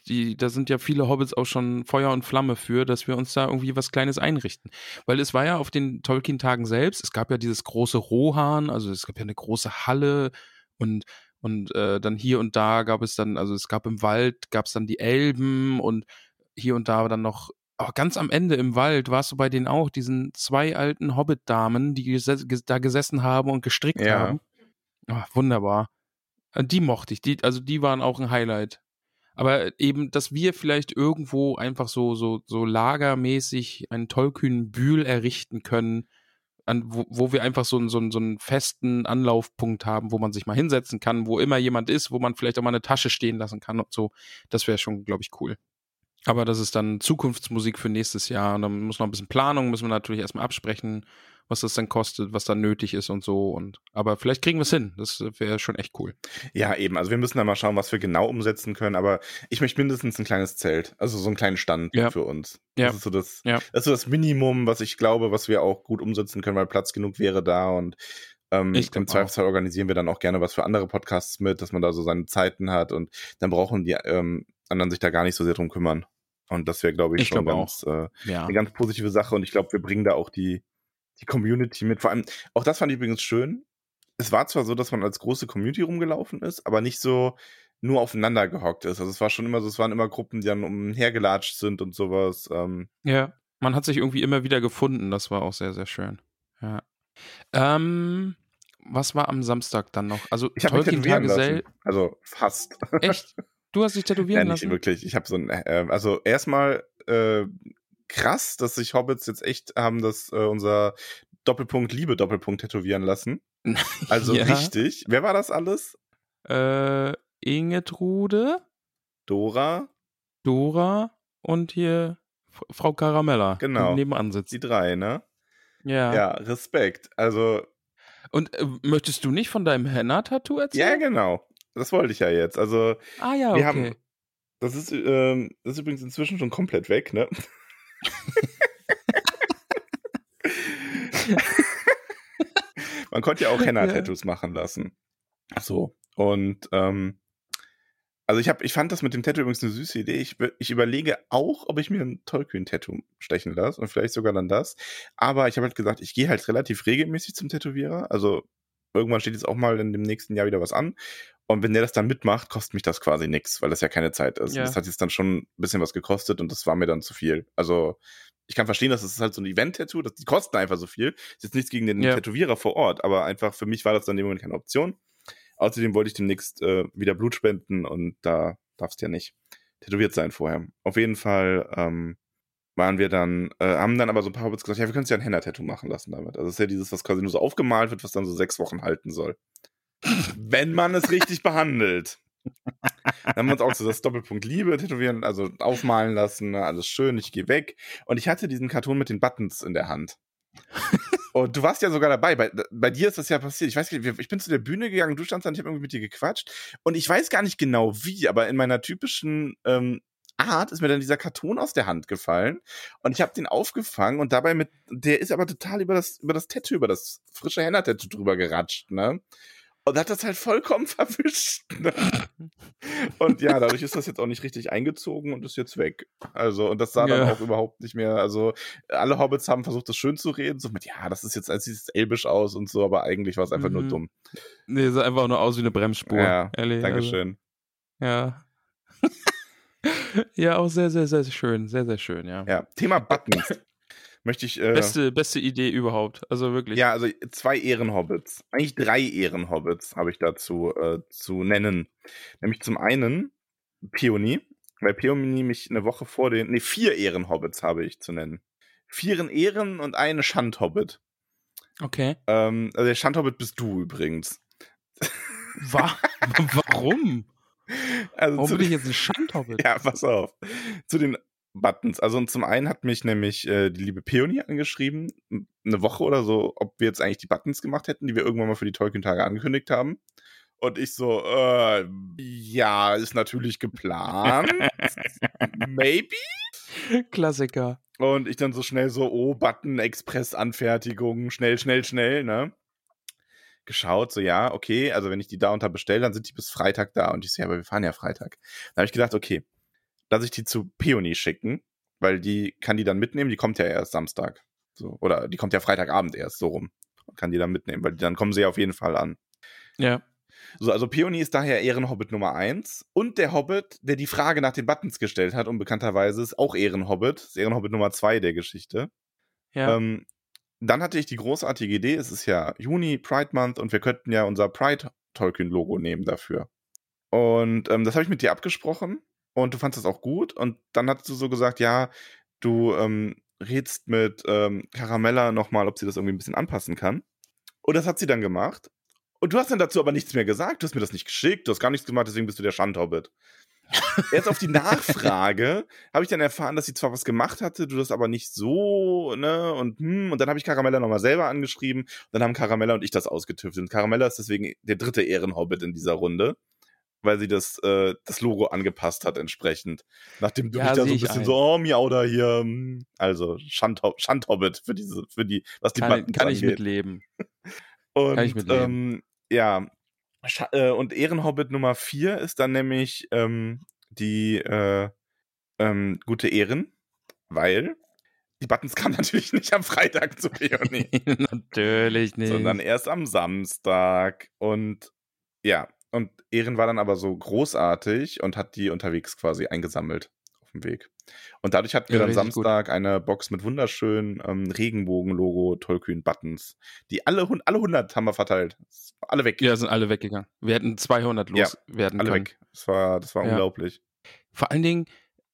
die, da sind ja viele Hobbits auch schon Feuer und Flamme für, dass wir uns da irgendwie was Kleines einrichten. Weil es war ja auf den Tolkien-Tagen selbst, es gab ja dieses große Rohan, also es gab ja eine große Halle und und äh, dann hier und da gab es dann, also es gab im Wald, gab es dann die Elben und hier und da dann noch, aber ganz am Ende im Wald warst du bei denen auch, diesen zwei alten Hobbit-Damen, die ges da gesessen haben und gestrickt Ja. haben. Ah, wunderbar. Äh, Die mochte ich, die, also die waren auch ein Highlight. Aber eben, dass wir vielleicht irgendwo einfach so, so, so lagermäßig einen tollkühnen Bühl errichten können, an, wo, wo wir einfach so, so, so einen festen Anlaufpunkt haben, wo man sich mal hinsetzen kann, wo immer jemand ist, wo man vielleicht auch mal eine Tasche stehen lassen kann und so. Das wäre schon, glaube ich, cool. Aber das ist dann Zukunftsmusik für nächstes Jahr. Und dann muss noch ein bisschen Planung, müssen wir natürlich erstmal absprechen. Was das dann kostet, was dann nötig ist und so. Und aber vielleicht kriegen wir es hin. Das wäre schon echt cool. Ja, eben. Also wir müssen da mal schauen, was wir genau umsetzen können. Aber ich möchte mindestens ein kleines Zelt, also so einen kleinen Stand Ja. für uns. Ja. Das ist so das, Ja. das ist so das Minimum, was ich glaube, was wir auch gut umsetzen können, weil Platz genug wäre da und ähm, Ich im Zweifelsfall organisieren wir dann auch gerne was für andere Podcasts mit, dass man da so seine Zeiten hat und dann brauchen die ähm, anderen sich da gar nicht so sehr drum kümmern. Und das wäre, glaube ich, Ich schon ganz, äh, Ja. eine ganz positive Sache und ich glaube, wir bringen da auch die, die Community mit. Vor allem, auch das fand ich übrigens schön. Es war zwar so, dass man als große Community rumgelaufen ist, aber nicht so nur aufeinander gehockt ist. Also es war schon immer so, es waren immer Gruppen, die dann umhergelatscht sind und sowas. Ähm, Ja, man hat sich irgendwie immer wieder gefunden. Das war auch sehr, sehr schön. Ja. Ähm, was war am Samstag dann noch? Also ich habe mich tätowieren lassen. Also fast. Echt? Du hast dich ja, <laughs> tätowieren nicht lassen? wirklich. Ich habe so ein, äh, also erstmal äh, krass, dass sich Hobbits jetzt echt haben das äh, unser Doppelpunkt Liebe Doppelpunkt tätowieren lassen. <laughs> Also Ja. richtig. Wer war das alles? Äh, Ingetrude, Dora, Dora und hier F- Frau Caramella, Genau. die nebenan sitzt. die drei, ne? Ja. Ja, Respekt. Also, Und äh, möchtest du nicht von deinem Henna-Tattoo ja, erzählen? genau. Das wollte ich ja jetzt. Also, Ah ja, wir okay. haben, das ist, ähm, das ist übrigens inzwischen schon komplett weg, ne? <laughs> Man konnte ja auch Henna-Tattoos machen lassen. So. Und ähm, also ich habe, ich fand das mit dem Tattoo übrigens eine süße Idee. Ich, ich überlege auch, ob ich mir ein Tolkien-Tattoo stechen lasse und vielleicht sogar dann das. Aber ich habe halt gesagt, ich gehe halt relativ regelmäßig zum Tätowierer. Also irgendwann steht jetzt auch mal in dem nächsten Jahr wieder was an. Und wenn der das dann mitmacht, kostet mich das quasi nix, weil das ja keine Zeit ist. Ja. Das hat jetzt dann schon ein bisschen was gekostet und das war mir dann zu viel. Also ich kann verstehen, dass es halt so ein Event-Tattoo, das- die kosten einfach so viel. Ist jetzt nichts gegen den Ja. Tätowierer vor Ort, aber einfach für mich war das dann im Moment keine Option. Außerdem wollte ich demnächst äh, wieder Blut spenden und da darfst du ja nicht tätowiert sein vorher. Auf jeden Fall ähm, waren wir dann, äh, haben dann aber so ein paar Hobbits gesagt, ja, wir können uns ja ein Henna-Tattoo machen lassen damit. Also das ist ja dieses, was quasi nur so aufgemalt wird, was dann so sechs Wochen halten soll. Wenn man es richtig <laughs> behandelt. Dann haben wir uns auch so das Doppelpunkt Liebe tätowieren, also aufmalen lassen, ne, alles schön, ich gehe weg. Und ich hatte diesen Karton mit den Buttons in der Hand. Und du warst ja sogar dabei. Bei, bei dir ist das ja passiert. Ich weiß nicht, ich bin zu der Bühne gegangen, du standst da und ich habe irgendwie mit dir gequatscht. Und ich weiß gar nicht genau wie, aber in meiner typischen ähm, Art ist mir dann dieser Karton aus der Hand gefallen. Und ich habe den aufgefangen und dabei mit, der ist aber total über das, über das Tattoo, über das frische Henna-Tattoo drüber geratscht, ne? Und hat das halt vollkommen <laughs> verwischt. Ne? Und ja, dadurch ist das jetzt auch nicht richtig eingezogen und ist jetzt weg. Also, und das sah dann Ja. auch überhaupt nicht mehr. Also, alle Hobbits haben versucht, das schön zu reden. So mit, ja, das ist jetzt, es sieht elbisch aus und so, aber eigentlich war es einfach nur Mhm. dumm. Nee, sah einfach nur aus wie eine Bremsspur. Ja, ehrlich. Dankeschön. Also, ja. Ja, auch sehr, sehr, sehr schön. Sehr, sehr schön, ja. Ja, Thema Buttons. <laughs> Möchte ich. Äh, Beste, beste Idee überhaupt. Also wirklich. Ja, also zwei Ehrenhobbits. Eigentlich drei Ehrenhobbits habe ich dazu äh, zu nennen. Nämlich zum einen Peony, weil Peony mich eine Woche vor den. Nee, vier Ehrenhobbits habe ich zu nennen. Vieren Ehren und eine Schandhobbit. Okay. Ähm, also der Schandhobbit bist du übrigens. Wa <laughs> warum? Also Warum zu, bin ich jetzt ein Schandhobbit? <laughs> Ja, pass auf. Zu den Buttons. Also und zum einen hat mich nämlich äh, die liebe Peony angeschrieben, eine Woche oder so, ob wir jetzt eigentlich die Buttons gemacht hätten, die wir irgendwann mal für die Tolkien-Tage angekündigt haben. Und ich so, äh, ja, ist natürlich geplant. <laughs> Maybe? Klassiker. Und ich dann so schnell so, oh, Button, Express-Anfertigung, schnell, schnell, schnell, ne? Geschaut, so, ja, okay, also wenn ich die da unter bestelle, dann sind die bis Freitag da. Und ich so, ja, aber wir fahren ja Freitag. Da habe ich gedacht, okay, lass ich die zu Peony schicken, weil die kann die dann mitnehmen, die kommt ja erst Samstag. So, oder die kommt ja Freitagabend erst, so rum. Kann die dann mitnehmen, weil dann kommen sie ja auf jeden Fall an. Ja. So, also Peony ist daher Ehrenhobbit Nummer eins Und der Hobbit, der die Frage nach den Buttons gestellt hat, unbekannterweise, ist auch Ehrenhobbit. Ist Ehrenhobbit Nummer zwei der Geschichte. Ja. Ähm, dann hatte ich die großartige Idee, es ist ja Juni, Pride Month, und wir könnten ja unser Pride-Tolkien-Logo nehmen dafür. Und ähm, das habe ich mit dir abgesprochen und du fandest das auch gut. Und dann hast du so gesagt, ja, du ähm, redst mit ähm, Caramella nochmal, ob sie das irgendwie ein bisschen anpassen kann. Und das hat sie dann gemacht. Und du hast dann dazu aber nichts mehr gesagt. Du hast mir das nicht geschickt, du hast gar nichts gemacht, deswegen bist du der Schandhobbit. Jetzt auf die Nachfrage habe ich dann erfahren, dass sie zwar was gemacht hatte, du das aber nicht so, ne, und hm, und dann habe ich Caramella nochmal selber angeschrieben, dann haben Caramella und ich das ausgetüftelt. Und Caramella ist deswegen der dritte Ehrenhobbit in dieser Runde, weil sie das, äh, das Logo angepasst hat entsprechend. Nachdem du Ja, mich da so ein bisschen ein. so, oh, miau da hier, hm. also Schandhob Schandhobbit für diese, für die, was die Kann, <laughs> kann ich mitleben. Und, Kann ich mitleben. ähm, ja, äh, und Ehrenhobbit Nummer 4 ist dann nämlich ähm, die äh, ähm, gute Ehren, weil die Buttons kamen <laughs> natürlich nicht am Freitag zu Peony, <laughs> Natürlich nicht. sondern erst am Samstag. Und ja, und Ehren war dann aber so großartig und hat die unterwegs quasi eingesammelt auf dem Weg. Und dadurch hatten wir Ja, dann richtig gut. Samstag eine Box mit wunderschönen ähm, Regenbogen-Logo Tollkühn-Buttons. Die alle, alle 100 haben wir verteilt. Alle weg. ja, sind alle weggegangen. Wir hätten 200 Ja, loswerden alle können. weg. Das war, das war Ja. unglaublich. Vor allen Dingen,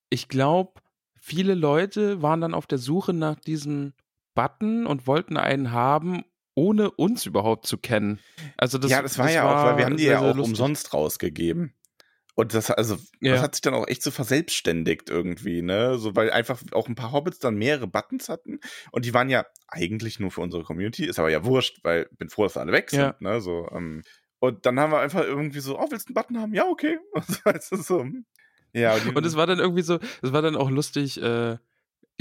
ich glaube, viele Leute waren dann auf der Suche nach diesem Button und wollten einen haben, ohne uns überhaupt zu kennen. Also das, ja, das war ja auch, weil wir haben die ja auch lustig. umsonst rausgegeben. Und das, also, Ja. das hat sich dann auch echt so verselbstständigt irgendwie, ne? So, weil einfach auch ein paar Hobbits dann mehrere Buttons hatten. Und die waren ja eigentlich nur für unsere Community. Ist aber ja wurscht, weil ich bin froh, dass alle weg sind, Ja. ne? So, ähm, und dann haben wir einfach irgendwie so, oh, willst du einen Button haben? Ja, okay. <laughs> Und so, du, so. Ja, und, Und es war dann irgendwie so, es war dann auch lustig, äh,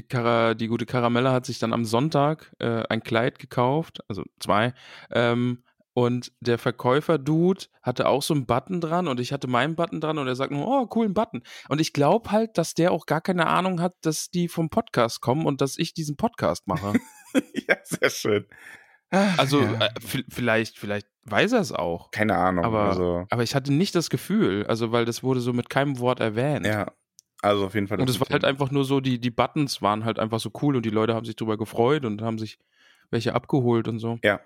Cara, die gute Karamella hat sich dann am Sonntag äh, ein Kleid gekauft, also zwei, ähm, und der Verkäufer-Dude hatte auch so einen Button dran und ich hatte meinen Button dran und er sagt nur, oh, coolen Button. Und ich glaube halt, dass der auch gar keine Ahnung hat, dass die vom Podcast kommen und dass ich diesen Podcast mache. <laughs> ja, sehr schön. Ah, Also ja. äh, vielleicht, vielleicht weiß er es auch. keine Ahnung. aber- also, Aber ich hatte nicht das Gefühl, also weil das wurde so mit keinem Wort erwähnt. ja. Also auf jeden Fall. Und es war halt einfach nur so, die, die Buttons waren halt einfach so cool und die Leute haben sich drüber gefreut und haben sich welche abgeholt und so. Ja,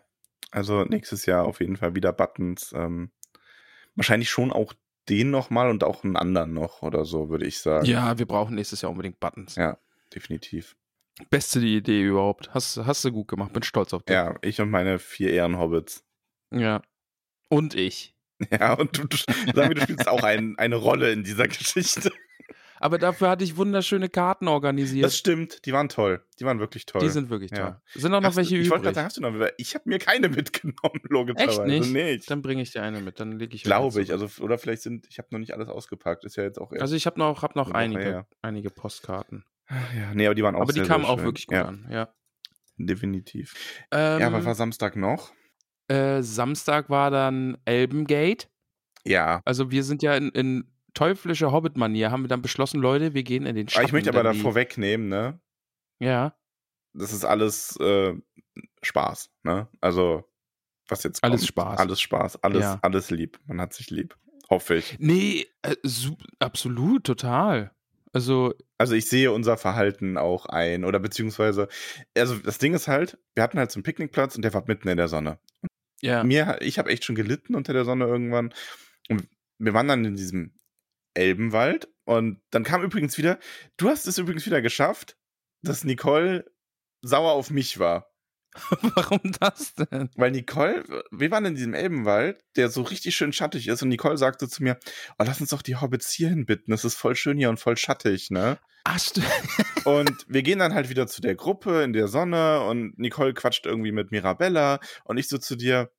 also nächstes Jahr auf jeden Fall wieder Buttons. Ähm, wahrscheinlich schon auch den nochmal und auch einen anderen noch oder so, würde ich sagen. Ja, wir brauchen nächstes Jahr unbedingt Buttons. Ja, definitiv. Beste Idee überhaupt. Hast, hast du gut gemacht, bin stolz auf dich. Ja, ich und meine vier Ehrenhobbits. ja. Und ich. <laughs> Ja, und du, sagen wir, du spielst auch ein, eine Rolle in dieser <laughs> Geschichte. Aber dafür hatte ich wunderschöne Karten organisiert. Das stimmt, die waren toll. Die waren wirklich toll. die sind wirklich Ja. toll. Sind auch noch Hast welche du, ich wollte übrig. gerade sagen, hast du noch, ich habe mir keine <laughs> mitgenommen, logischerweise. Echt nicht? nicht. Dann bringe ich dir eine mit, dann lege ich Glaube ich. Also, oder vielleicht sind, ich habe noch nicht alles ausgepackt. Ist ja jetzt auch. Also ich habe noch, hab noch einige, einige Postkarten. ja, nee, aber die waren auch Aber die sehr, kamen sehr auch schön. wirklich gut ja, an. Ja. Definitiv. Ähm, ja, was war Samstag noch? äh, Samstag war dann Elbengate. Ja, Also wir sind ja in, in teuflischer Hobbit-Manier, haben wir dann beschlossen, Leute, wir gehen in den Aber Schatten. ich möchte aber da vorwegnehmen, ne? Ja, Das ist alles äh, Spaß, ne? Also, was jetzt Alles kommt. Spaß. Alles Spaß, alles, Ja. alles lieb. Man hat sich lieb. Hoffe ich. nee, äh, su- absolut, total. Also, Also ich sehe unser Verhalten auch ein. Oder beziehungsweise, also das Ding ist halt, wir hatten halt so einen Picknickplatz und der war mitten in der Sonne. ja, Mir, ich habe echt schon gelitten unter der Sonne irgendwann. Und wir waren dann in diesem Elbenwald und dann kam übrigens wieder, du hast es übrigens wieder geschafft, dass Nicole sauer auf mich war. <laughs> warum das denn? Weil Nicole, wir waren in diesem Elbenwald, der so richtig schön schattig ist und Nicole sagte zu mir, oh, lass uns doch die Hobbits hierhin bitten, es ist voll schön hier und voll schattig, ne? Ach, stu- <laughs> Und wir gehen dann halt wieder zu der Gruppe in der Sonne und Nicole quatscht irgendwie mit Mirabella und ich so zu dir,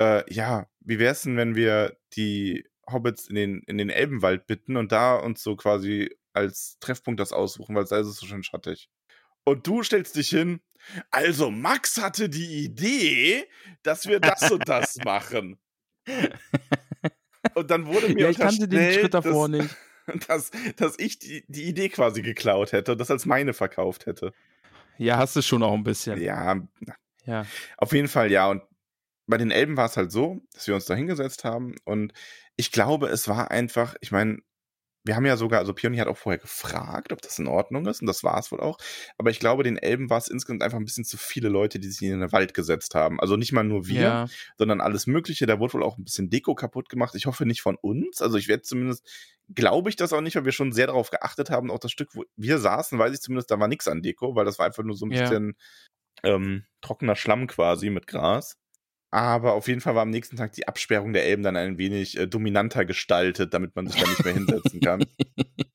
äh, ja, wie wär's denn, wenn wir die Hobbits in den, in den Elbenwald bitten und da uns so quasi als Treffpunkt das aussuchen, weil da ist es so schön schattig. Und du stellst dich hin, also Max hatte die Idee, dass wir das und das <laughs> machen. Und dann wurde mir ja, ich kannte den Schritt davor dass, nicht. <laughs> dass, dass ich die, die Idee quasi geklaut hätte und das als meine verkauft hätte. Ja, hast du schon auch ein bisschen. Ja, Ja. auf jeden Fall ja. Und bei den Elben war es halt so, dass wir uns da hingesetzt haben und ich glaube, es war einfach, ich meine, wir haben ja sogar, also Pioni hat auch vorher gefragt, ob das in Ordnung ist und das war es wohl auch. Aber ich glaube, den Elben war es insgesamt einfach ein bisschen zu viele Leute, die sich in den Wald gesetzt haben. Also nicht mal nur wir, Ja. sondern alles Mögliche. Da wurde wohl auch ein bisschen Deko kaputt gemacht. Ich hoffe nicht von uns. Also ich werde zumindest, glaube ich das auch nicht, weil wir schon sehr darauf geachtet haben. Auch das Stück, wo wir saßen, weiß ich zumindest, da war nichts an Deko, weil das war einfach nur so ein Ja. bisschen ähm, trockener Schlamm quasi mit Gras. Aber auf jeden Fall war am nächsten Tag die Absperrung der Elben dann ein wenig äh, dominanter gestaltet, damit man sich da nicht mehr hinsetzen kann.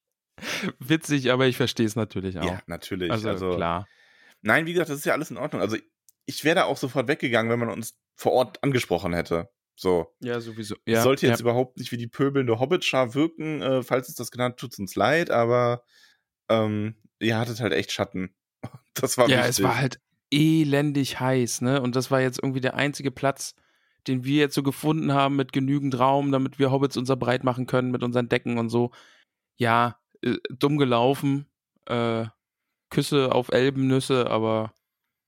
<laughs> Witzig, aber ich verstehe es natürlich auch. Ja, natürlich. Also, Also, klar. Nein, wie gesagt, das ist ja alles in Ordnung. Also ich wäre da auch sofort weggegangen, wenn man uns vor Ort angesprochen hätte. So. Ja, sowieso. Es Ja, sollte jetzt ja. überhaupt nicht wie die pöbelnde Hobbitschar wirken. Äh, falls es das genannt, tut's uns leid, aber ähm, ihr hattet halt echt Schatten. <laughs> Das war Ja, wichtig. es war halt elendig heiß, ne? Und das war jetzt irgendwie der einzige Platz, den wir jetzt so gefunden haben mit genügend Raum, damit wir Hobbits unser breit machen können mit unseren Decken und so. Ja, äh, dumm gelaufen. Äh, Küsse auf Elbennüsse, aber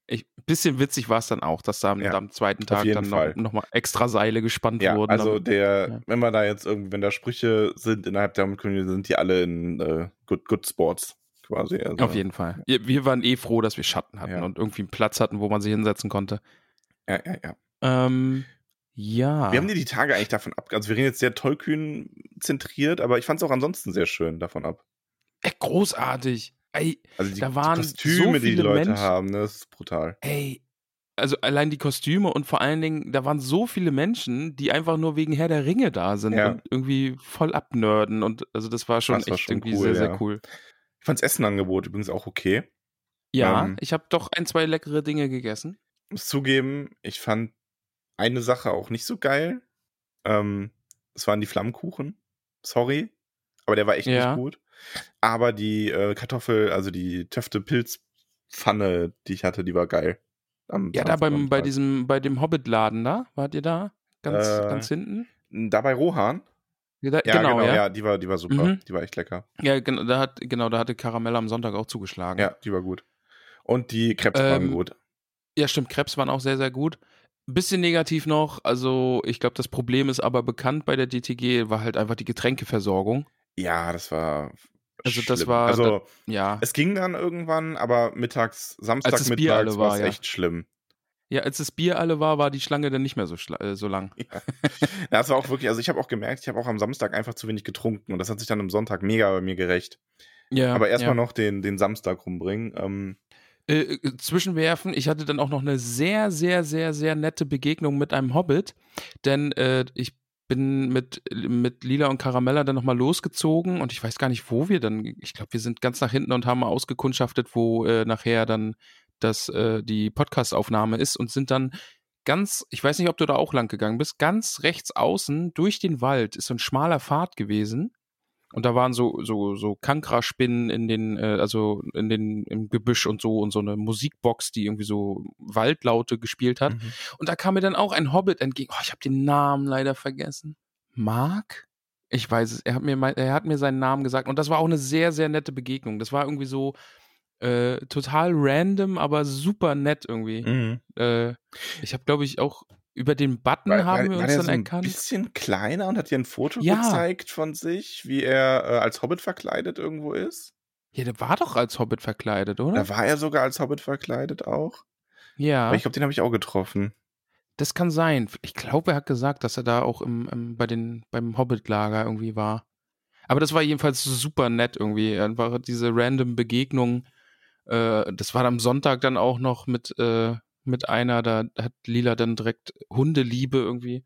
ich, bisschen witzig war es dann auch, dass da am, Ja, am zweiten Tag dann Fall. noch, extra Seile gespannt ja, wurden. also der, ja. wenn man da jetzt irgendwie, wenn da Sprüche sind innerhalb der Community, sind die alle in äh, Good, Good Sports quasi. Also, auf jeden Fall. Wir waren eh froh, dass wir Schatten hatten Ja. und irgendwie einen Platz hatten, wo man sich hinsetzen konnte. Ja, ja, ja. Ähm, ja. Wir haben dir die Tage eigentlich davon ab, also wir reden jetzt sehr tollkühn zentriert, aber ich fand es auch ansonsten sehr schön davon ab. Ey, großartig. Ey, Also die, Da waren die Kostüme, so die die viele Leute Menschen. haben, ne, das ist brutal. ey. Also allein die Kostüme und vor allen Dingen, da waren so viele Menschen, die einfach nur wegen Herr der Ringe da sind Ja. und irgendwie voll abnörden. Und also das war schon Das war echt schon irgendwie cool, sehr, sehr ja. cool. Ich fand's Essenangebot übrigens auch okay. Ja, Ähm, ich habe doch ein, zwei leckere Dinge gegessen. muss zugeben, ich fand eine Sache auch nicht so geil. Ähm, es waren die Flammkuchen. Sorry. Aber der war echt Ja. nicht gut. Aber die äh, Kartoffel, also die Töfte-Pilzpfanne, die ich hatte, die war geil. Am Ja, da beim, bei diesem, bei dem Hobbit-Laden da, wart ihr da? Ganz, Äh, ganz hinten? Da bei Rohan. Ja, da, Ja, genau, ja. die war, die war super. Mhm. Die war echt lecker. Ja, genau, da hat, genau, da hatte Karamell am Sonntag auch zugeschlagen. Ja, die war gut. Und die Krebs waren Ähm, gut. Ja, stimmt, Krebs waren auch sehr, sehr gut. Bisschen negativ noch, also ich glaube, das Problem ist aber bekannt bei der DTG, war halt einfach die Getränkeversorgung. Ja, das war. Also das schlimm. war- Also, Ja. es ging dann irgendwann, aber mittags, das Samstag mittags war es ja. echt schlimm. Ja, als das Bier alle war, war die Schlange dann nicht mehr so, äh, so lang. Ja, <laughs> das war auch wirklich, also ich habe auch gemerkt, ich habe auch am Samstag einfach zu wenig getrunken und das hat sich dann am Sonntag mega bei mir gerecht. Ja, Aber erstmal ja. noch den, den Samstag rumbringen. Ähm, Äh, äh, zwischenwerfen, ich hatte dann auch noch eine sehr, sehr, sehr, sehr nette Begegnung mit einem Hobbit, denn äh, ich bin mit, mit Lila und Caramella dann nochmal losgezogen und ich weiß gar nicht, wo wir dann, ich glaube, wir sind ganz nach hinten und haben mal ausgekundschaftet, wo äh, nachher dann das, äh, die Podcast-Aufnahme ist und sind dann ganz, ich weiß nicht, ob du da auch lang gegangen bist, ganz rechts außen durch den Wald ist so ein schmaler Pfad gewesen. Und da waren so, so, so Kankra-Spinnen in den, äh, also in den, im Gebüsch und so und so eine Musikbox, die irgendwie so Waldlaute gespielt hat. Mhm. Und da kam mir dann auch ein Hobbit entgegen. Oh, ich habe den Namen leider vergessen. Mark? Ich weiß es. Er hat mir, mein, er hat mir seinen Namen gesagt. Und das war auch eine sehr, sehr nette Begegnung. Das war irgendwie so äh, total random, aber super nett irgendwie. Mhm. Äh, ich habe, glaube ich, auch über den Button haben wir uns der dann so ein erkannt. bisschen kleiner und hat dir ein Foto Ja. gezeigt von sich, wie er äh, als Hobbit verkleidet irgendwo ist? Ja, der war doch als Hobbit verkleidet, oder? Da war er sogar als Hobbit verkleidet auch. ja. Aber ich glaube, den habe ich auch getroffen. Das kann sein. Ich glaube, er hat gesagt, dass er da auch im, im, bei den, beim Hobbit-Lager irgendwie war. Aber das war jedenfalls super nett irgendwie. Einfach diese random Begegnung. Äh, das war am Sonntag dann auch noch mit, äh, mit einer, da hat Lila dann direkt Hundeliebe irgendwie.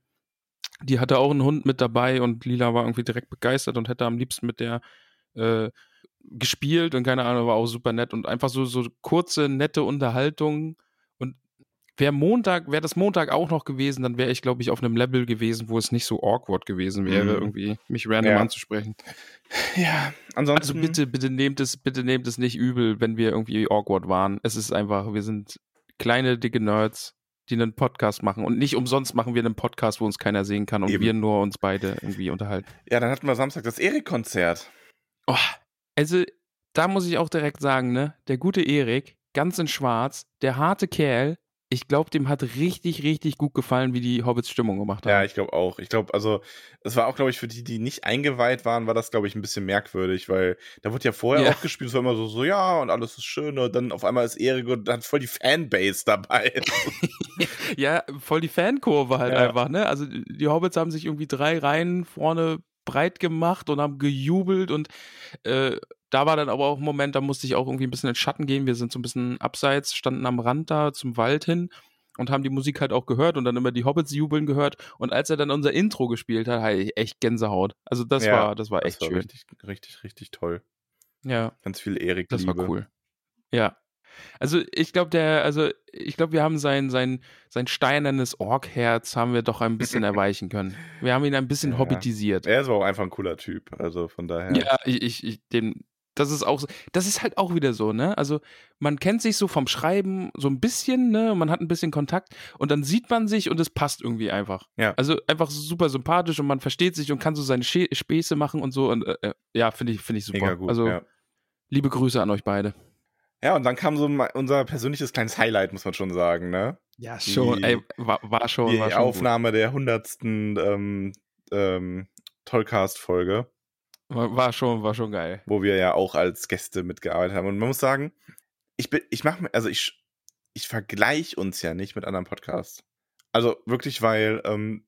Die hatte auch einen Hund mit dabei und Lila war irgendwie direkt begeistert und hätte am liebsten mit der äh, gespielt und keine Ahnung, war auch super nett und einfach so, so kurze, nette Unterhaltung. Wäre Montag, wäre das Montag auch noch gewesen, dann wäre ich, glaube ich, auf einem Level gewesen, wo es nicht so awkward gewesen wäre, Mhm. irgendwie mich random Ja. anzusprechen. Ja, Also ansonsten. bitte, bitte nehmt es, bitte nehmt es nicht übel, wenn wir irgendwie awkward waren. Es ist einfach, wir sind kleine, dicke Nerds, die einen Podcast machen. Und nicht umsonst machen wir einen Podcast, wo uns keiner sehen kann und Eben. wir nur uns beide irgendwie unterhalten. Ja, dann hatten wir Samstag das Erik-Konzert. Oh, also, da muss ich auch direkt sagen, ne, der gute Erik, ganz in schwarz, der harte Kerl, ich glaube, dem hat richtig, richtig gut gefallen, wie die Hobbits Stimmung gemacht haben. Ja, ich glaube auch. Ich glaube, also, es war auch, glaube ich, für die, die nicht eingeweiht waren, war das, glaube ich, ein bisschen merkwürdig, weil da wurde ja vorher Ja. auch gespielt, es war immer so, so, ja, und alles ist schön, und dann auf einmal ist Erik und hat voll die Fanbase dabei. <laughs> Ja, voll die Fankurve halt Ja. einfach, ne? Also die Hobbits haben sich irgendwie drei Reihen vorne breit gemacht und haben gejubelt und äh, da war dann aber auch ein Moment, da musste ich auch irgendwie ein bisschen in den Schatten gehen. Wir sind so ein bisschen abseits, standen am Rand da zum Wald hin und haben die Musik halt auch gehört und dann immer die Hobbits jubeln gehört. Und als er dann unser Intro gespielt hat, hatte ich echt Gänsehaut. Also das Ja, war, das war echt das war schön. richtig, richtig, richtig toll. Ja, Ganz viel Erik das Liebe. war cool. Ja. Also ich glaube, der, also ich glaube, wir haben sein, sein, sein steinernes Orkherz haben wir doch ein bisschen <laughs> erweichen können. Wir haben ihn ein bisschen Ja. hobbitisiert. Er ist aber auch einfach ein cooler Typ. Also von daher. Ja, ich, ich, ich den, das ist auch so, das ist halt auch wieder so, ne? Also man kennt sich so vom Schreiben so ein bisschen, ne? Man hat ein bisschen Kontakt und dann sieht man sich und es passt irgendwie einfach. Ja. Also einfach super sympathisch und man versteht sich und kann so seine Späße machen und so und äh, äh, ja, finde ich, finde ich super. Mega gut. also ja. liebe Grüße an euch beide. Ja, und dann kam so unser persönliches kleines Highlight, muss man schon sagen, ne? Ja, schon, ey, war, war schon, Die war schon Aufnahme der hundertsten ähm, ähm, Tollcast-Folge, Gut. War, schon, war schon geil. wo wir ja auch als Gäste mitgearbeitet haben. Und man muss sagen, ich bin, ich mache mir, also ich, ich vergleiche uns ja nicht mit anderen Podcasts. Also wirklich, weil ähm,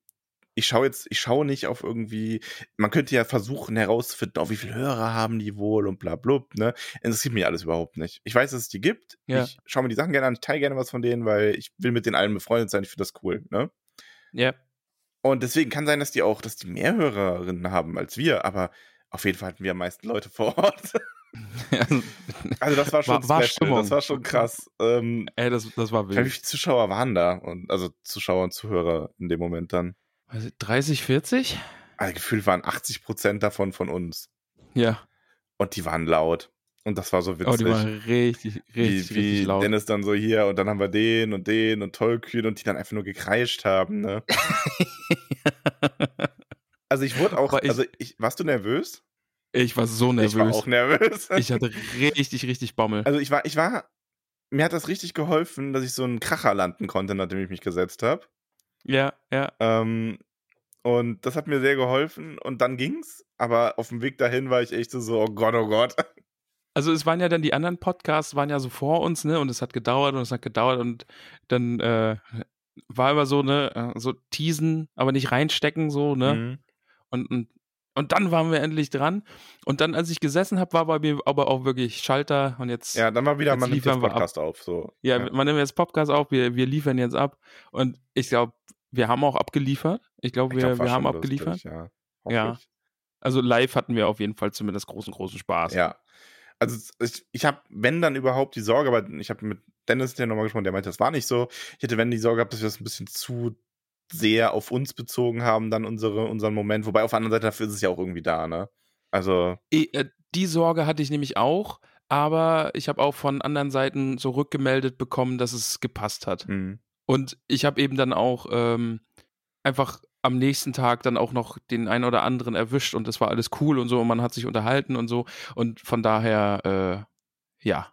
ich schaue jetzt, ich schaue nicht auf irgendwie, man könnte ja versuchen herauszufinden, oh, wie viele Hörer haben die wohl und bla blub, ne? Interessiert mich alles überhaupt nicht. Ich weiß, dass es die gibt. Ja. Ich schaue mir die Sachen gerne an, ich teile gerne was von denen, weil ich will mit den allen befreundet sein, ich finde das cool, ne? Ja. Und deswegen kann sein, dass die auch, dass die mehr Hörerinnen haben als wir, aber auf jeden Fall hatten wir am meisten Leute vor Ort. <laughs> Also, das war schon War- special, das war schon krass. Ähm, ey, das, das war weiß, wie wild. viele Zuschauer waren da? Und, also Zuschauer und Zuhörer in dem Moment dann. Weiß ich, 30, 40? Also gefühlt waren 80 Prozent davon von uns. Ja. Und die waren laut. Und das war so witzig. Oh, die waren richtig, richtig, wie, richtig wie laut. Dennis dann so hier und dann haben wir den und den und Tollkühn und die dann einfach nur gekreischt haben, ne? <laughs> Also ich wurde auch, ich- also ich, warst du nervös? ich war so nervös. Ich war auch nervös. Ich hatte richtig, richtig Bammel. Also ich war, ich war, mir hat das richtig geholfen, dass ich so einen Kracher landen konnte, nachdem ich mich gesetzt habe. Ja, ja. Ähm, und das hat mir sehr geholfen und dann ging's. Aber auf dem Weg dahin war ich echt so, oh Gott, oh Gott. Also es waren ja dann die anderen Podcasts, waren ja so vor uns, ne? Und es hat gedauert und es hat gedauert und dann äh, war immer so, ne, äh, so teasen, aber nicht reinstecken, so, ne? Mhm. Und, und, und dann waren wir endlich dran. Und dann, als ich gesessen habe, war bei mir aber auch wirklich Schalter und jetzt, Ja, dann war wieder, man nimmt jetzt wir ab. Podcast auf. So. ja, man nimmt jetzt Podcast auf, wir, wir liefern jetzt ab. Und ich glaube, wir haben auch abgeliefert. Ich glaube, wir, glaub, wir haben schon abgeliefert. lustig, ja. Ja. Also live hatten wir auf jeden Fall zumindest großen, großen Spaß. Ja. Also ich, ich habe, wenn dann überhaupt die Sorge, aber ich habe mit Dennis der nochmal gesprochen, der meinte, das war nicht so. Ich hätte, wenn die Sorge gehabt, dass wir das ein bisschen zu sehr auf uns bezogen haben, dann unsere, unseren Moment. Wobei auf der anderen Seite dafür ist es ja auch irgendwie da, ne? Also, äh, Die Sorge hatte ich nämlich auch, aber ich habe auch von anderen Seiten so rückgemeldet bekommen, dass es gepasst hat. mh. Und ich habe eben dann auch ähm, einfach am nächsten Tag dann auch noch den einen oder anderen erwischt und das war alles cool und so und man hat sich unterhalten und so und von daher, äh, ja.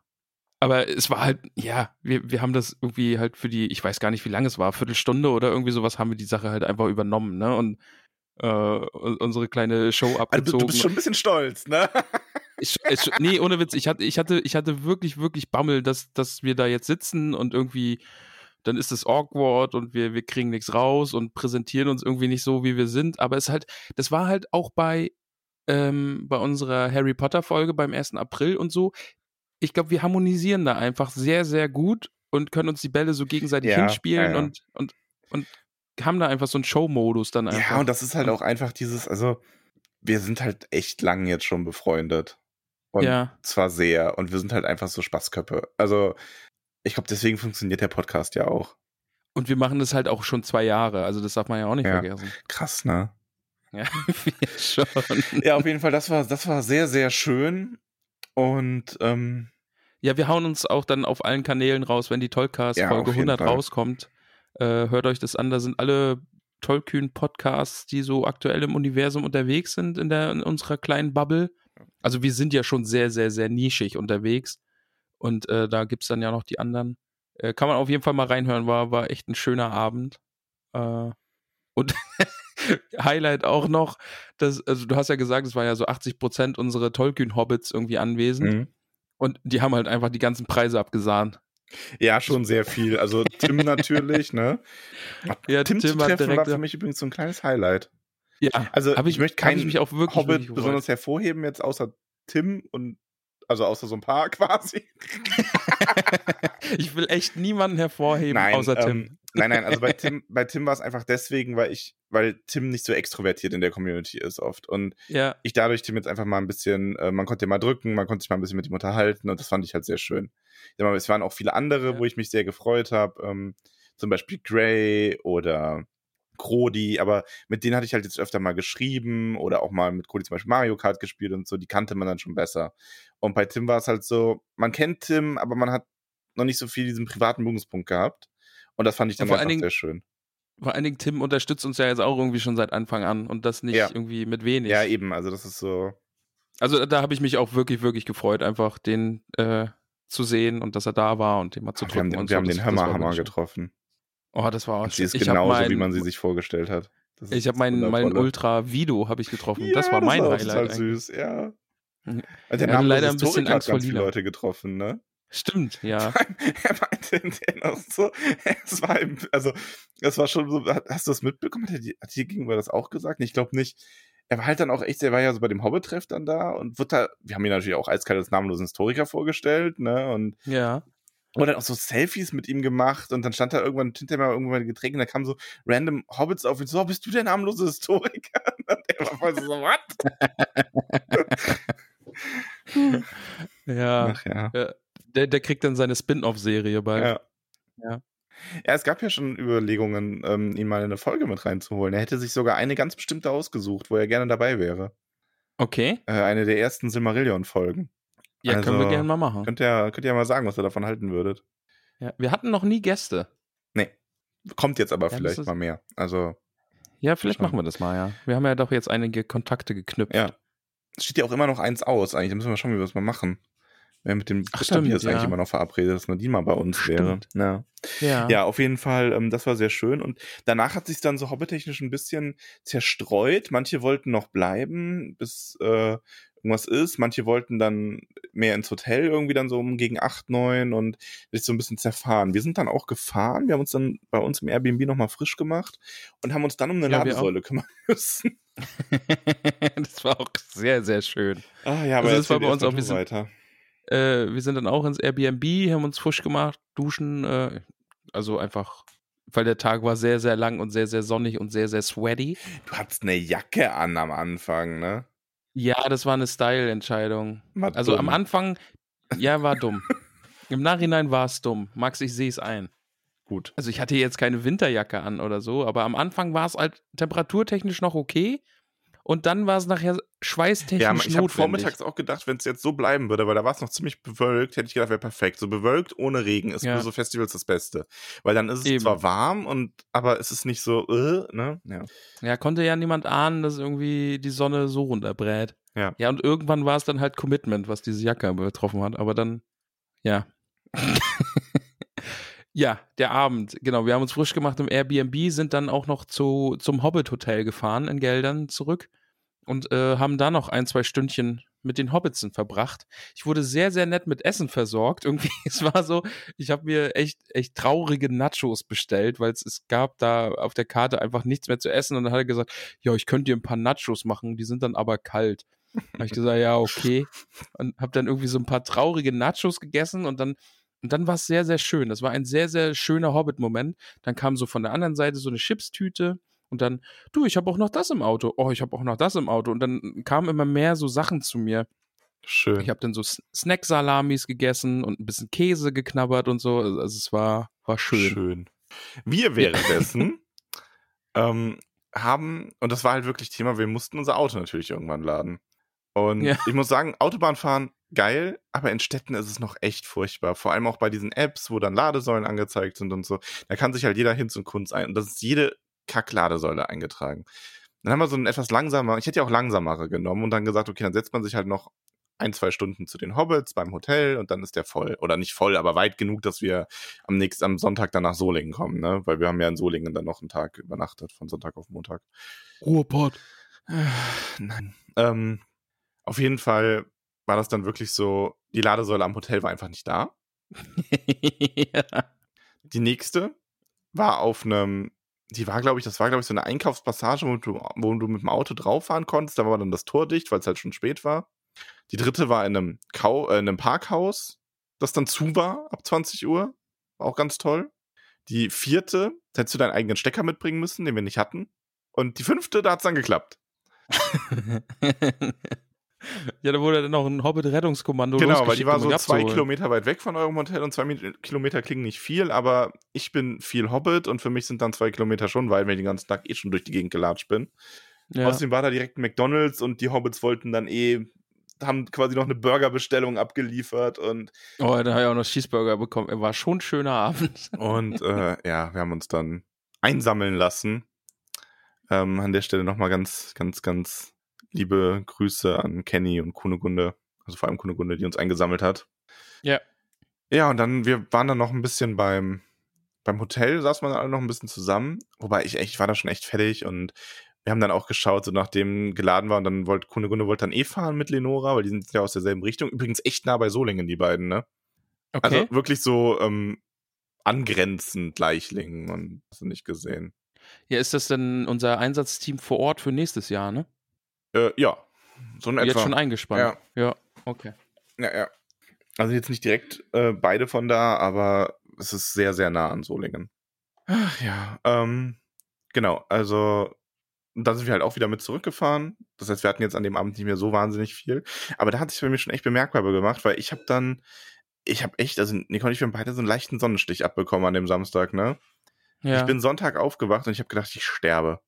Aber es war halt, ja, wir, wir haben das irgendwie halt für die, ich weiß gar nicht, wie lange es war, Viertelstunde oder irgendwie sowas, haben wir die Sache halt einfach übernommen, ne? Und äh, unsere kleine Show also, abgezogen. du bist schon ein bisschen stolz, ne? <laughs> Ich, ich, nee, ohne Witz, ich hatte, ich hatte, ich hatte wirklich, wirklich Bammel, dass, dass wir da jetzt sitzen und irgendwie, dann ist es awkward und wir, wir kriegen nichts raus und präsentieren uns irgendwie nicht so, wie wir sind. Aber es halt, das war halt auch bei, ähm, bei unserer Harry Potter Folge beim 1. April und so. Ich glaube, wir harmonisieren da einfach sehr, sehr gut und können uns die Bälle so gegenseitig Ja, hinspielen ja, und, und, und haben da einfach so einen Show-Modus dann einfach. Ja, und das ist halt auch einfach dieses, also, wir sind halt echt lang jetzt schon befreundet. Und Ja. zwar sehr. Und wir sind halt einfach so Spaßköppe. Also, ich glaube, deswegen funktioniert der Podcast ja auch. Und wir machen das halt auch schon zwei Jahre, also das darf man ja auch nicht Ja. vergessen. Krass, ne? Ja, <laughs> wir schon. Ja, auf jeden Fall, das war, das war sehr, sehr schön. Und ähm, Ja, wir hauen uns auch dann auf allen Kanälen raus, wenn die Tollcast Ja, Folge auf jeden 100 Fall. rauskommt. Äh, hört euch das an, da sind alle tollkühn Podcasts, die so aktuell im Universum unterwegs sind in, der, in unserer kleinen Bubble. Also wir sind ja schon sehr, sehr, sehr nischig unterwegs. Und äh, da gibt's dann ja noch die anderen. Äh, kann man auf jeden Fall mal reinhören, war, war echt ein schöner Abend. Äh, und <laughs> Highlight auch noch, dass, also du hast ja gesagt, es war ja so 80 Prozent unsere Tollkühn-Hobbits irgendwie anwesend. mhm. Und die haben halt einfach die ganzen Preise abgesahnt. ja, schon sehr viel. Also Tim natürlich, ne? Ja, Tim, zu Tim hat treffen war direkt- für mich übrigens so ein kleines Highlight. Ja, Also hab ich, möchte keinen ich mich auch wirklich, Hobbit besonders hervorheben, jetzt außer Tim und Also außer so ein paar <laughs> quasi. ich will echt niemanden hervorheben, nein, außer Tim. Ähm, nein, nein, also bei Tim, bei Tim war es einfach deswegen, weil ich, weil Tim nicht so extrovertiert in der Community ist oft. Und ja. ich dadurch Tim jetzt einfach mal ein bisschen, äh, man konnte mal drücken, man konnte sich mal ein bisschen mit ihm unterhalten und das fand ich halt sehr schön. Es waren auch viele andere, ja. wo ich mich sehr gefreut habe. Ähm, zum Beispiel Gray oder Krodi, aber mit denen hatte ich halt jetzt öfter mal geschrieben oder auch mal mit Krodi zum Beispiel Mario Kart gespielt und so, die kannte man dann schon besser. Und bei Tim war es halt so, man kennt Tim, aber man hat noch nicht so viel diesen privaten Berührungspunkt gehabt. Und das fand ich dann einfach Dingen, sehr schön. Vor allen Dingen, Tim unterstützt uns ja jetzt auch irgendwie schon seit Anfang an und das nicht ja. irgendwie mit wenig. Ja, eben, also das ist so. Also da habe ich mich auch wirklich, wirklich gefreut, einfach den äh, zu sehen und dass er da war und den mal zu drücken. Wir haben, und wir so. haben den Hammerhammer getroffen. Oh, das war auch Sie ist genauso, mein, wie man sie sich vorgestellt hat. ich habe meinen mein Ultra Vido habe ich getroffen. Ja, das war mein das war Highlight. Total süß, ja. Also der ja, leider ein bisschen Angst vor Lila. Leute getroffen, ne? Stimmt, <laughs> ja. er meinte hinterher so, es war, im, also, es war schon so, hast du das mitbekommen? Hat, er, hat dir gegenüber das auch gesagt? Ich glaube nicht. Er war halt dann auch echt, er war ja so bei dem Hobbit-Treff dann da und wird da, wir haben ihn natürlich auch eiskalt als namenlosen Historiker vorgestellt, ne? Und ja. Und dann auch so Selfies mit ihm gemacht und dann stand da irgendwann hinter mir irgendwann ein Getränk und da kamen so random Hobbits auf ihn so, oh, bist du der namenlose Historiker? <laughs> Und der war voll so, what? <laughs> ja. Ach, ja. Der, der kriegt dann seine Spin-off-Serie bald. Ja. ja. Ja, es gab ja schon Überlegungen, ähm, ihn mal in eine Folge mit reinzuholen. Er hätte sich sogar eine ganz bestimmte ausgesucht, wo er gerne dabei wäre. Okay. Äh, eine der ersten Silmarillion-Folgen. Ja, also, können wir gerne mal machen. Könnt ihr, könnt ihr ja mal sagen, was ihr davon halten würdet. Ja, wir hatten noch nie Gäste. Nee. Kommt jetzt aber ja, vielleicht mal mehr. Also. Ja, vielleicht machen wir das mal, ja. Wir haben ja doch jetzt einige Kontakte geknüpft. Ja. Es steht ja auch immer noch eins aus, eigentlich. Da müssen wir schauen, wie wir das mal machen. Wer mit dem Ach, stimmt, ist ja. eigentlich immer noch verabredet, dass Nadine mal bei uns stimmt. wäre. Ja. ja. ja, auf jeden Fall, ähm, das war sehr schön. Und danach hat sich dann so hobbitechnisch ein bisschen zerstreut. Manche wollten noch bleiben, bis äh, irgendwas ist. Manche wollten dann mehr ins Hotel irgendwie dann so um gegen acht, neun und sich so ein bisschen zerfahren. Wir sind dann auch gefahren. Wir haben uns dann bei uns im Airbnb nochmal frisch gemacht und haben uns dann um eine ja, Ladesäule kümmern <laughs> müssen. <laughs> das war auch sehr, sehr schön. Ah ja, aber also das war bei uns auch wir sind, weiter. Äh, wir sind dann auch ins Airbnb, haben uns frisch gemacht, duschen, äh, also einfach weil der Tag war sehr, sehr lang und sehr, sehr sonnig und sehr, sehr sweaty. Du hattest eine Jacke an am Anfang, ne? Ja, das war eine Style-Entscheidung. Also dumm. am Anfang, <laughs> ja, war dumm. Im Nachhinein war es dumm. Max, ich sehe es ein. Gut. Also ich hatte jetzt keine Winterjacke an oder so, aber am Anfang war es halt temperaturtechnisch noch okay und dann war es nachher schweißtechnisch Ja, ich habe vormittags auch gedacht, wenn es jetzt so bleiben würde, weil da war es noch ziemlich bewölkt, hätte ich gedacht, wäre perfekt. So bewölkt ohne Regen ist ja. für so Festivals das Beste. Weil dann ist es Eben. zwar warm, und aber es ist nicht so, äh, ne? Ja. ja, konnte ja niemand ahnen, dass irgendwie die Sonne so runterbrät. Ja. Ja, und irgendwann war es dann halt Commitment, was diese Jacke betroffen hat. Aber dann, ja. <laughs> Ja, der Abend, genau. Wir haben uns frisch gemacht im Airbnb, sind dann auch noch zu, zum Hobbit Hotel gefahren in Geldern zurück und äh, haben da noch ein, zwei Stündchen mit den Hobbitsen verbracht. Ich wurde sehr, sehr nett mit Essen versorgt. <laughs> Irgendwie, es war so, ich habe mir echt, echt traurige Nachos bestellt, weil es gab da auf der Karte einfach nichts mehr zu essen. Und dann hat er gesagt, ja, ich könnte dir ein paar Nachos machen, die sind dann aber kalt. Da habe ich gesagt, ja, okay. Und habe dann irgendwie so ein paar traurige Nachos gegessen und dann und dann war es sehr, sehr schön. Das war ein sehr, sehr schöner Hobbit-Moment. Dann kam so von der anderen Seite so eine Chipstüte und dann, du, ich habe auch noch das im Auto. Oh, ich habe auch noch das im Auto. Und dann kamen immer mehr so Sachen zu mir. Schön. Ich habe dann so Snack-Salamis gegessen und ein bisschen Käse geknabbert und so. Also, es war, war schön. Schön. Wir währenddessen <laughs> ähm, haben, und das war halt wirklich Thema, wir mussten unser Auto natürlich irgendwann laden. Und ja. ich muss sagen, Autobahnfahren geil, aber in Städten ist es noch echt furchtbar. Vor allem auch bei diesen Apps, wo dann Ladesäulen angezeigt sind und so. Da kann sich halt jeder Hinz und Kunst ein. Und das ist jede Kackladesäule eingetragen. Dann haben wir so ein etwas langsamer, ich hätte ja auch langsamere genommen und dann gesagt, okay, dann setzt man sich halt noch ein, zwei Stunden zu den Hobbits beim Hotel und dann ist der voll. Oder nicht voll, aber weit genug, dass wir am nächsten, am Sonntag dann nach Solingen kommen, ne? Weil wir haben ja in Solingen dann noch einen Tag übernachtet, von Sonntag auf Montag. Ruhrpott. Nein. Ähm, auf jeden Fall war das dann wirklich so, die Ladesäule am Hotel war einfach nicht da. ja. <laughs> Die nächste war auf einem, die war, glaube ich, das war, glaube ich, so eine Einkaufspassage, wo du, wo du mit dem Auto drauf fahren konntest. Da war dann das Tor dicht, weil es halt schon spät war. Die dritte war in einem, Kau äh, in einem Parkhaus, das dann zu war ab 20 Uhr. War auch ganz toll. Die vierte, da hättest du deinen eigenen Stecker mitbringen müssen, den wir nicht hatten. Und die fünfte, da hat es dann geklappt. <laughs> ja, da wurde dann noch ein Hobbit-Rettungskommando Genau, weil die war so zwei Kilometer weit weg von eurem Hotel und zwei Kilometer klingen nicht viel, aber ich bin viel Hobbit und für mich sind dann zwei Kilometer schon weit, wenn ich den ganzen Tag eh schon durch die Gegend gelatscht bin. Ja. Außerdem war da direkt ein McDonalds und die Hobbits wollten dann eh, haben quasi noch eine Burgerbestellung abgeliefert und. Oh, da habe ich auch noch Cheeseburger bekommen. War schon ein schöner Abend. <laughs> Und äh, ja, wir haben uns dann einsammeln lassen. Ähm, an der Stelle nochmal ganz, ganz, ganz liebe Grüße an Kenny und Kunegunde, also vor allem Kunegunde, die uns eingesammelt hat. Ja. Ja, und dann, wir waren dann noch ein bisschen beim, beim Hotel, saßen wir dann alle noch ein bisschen zusammen, wobei ich echt, ich war da schon echt fertig und wir haben dann auch geschaut, so nachdem geladen war und dann wollte Kunegunde wollte dann eh fahren mit Lenora, weil die sind ja aus derselben Richtung. Übrigens echt nah bei Solingen, die beiden, ne? Okay. Also wirklich so ähm, angrenzend Leichlingen und hast du nicht gesehen. Ja, ist das denn unser Einsatzteam vor Ort für nächstes Jahr, ne? Äh, ja, so in etwa. Jetzt schon eingespannt. Ja, ja okay. Ja, ja. Also jetzt nicht direkt äh, beide von da, aber es ist sehr, sehr nah an Solingen. Ach ja, ähm, genau, also da sind wir halt auch wieder mit zurückgefahren. Das heißt, wir hatten jetzt an dem Abend nicht mehr so wahnsinnig viel. Aber da hat sich bei mir schon echt bemerkbar gemacht, weil ich habe dann, ich habe echt, also Nicole und ich haben beide so einen leichten Sonnenstich abbekommen an dem Samstag, ne? Ja. Ich bin Sonntag aufgewacht und ich habe gedacht, ich sterbe.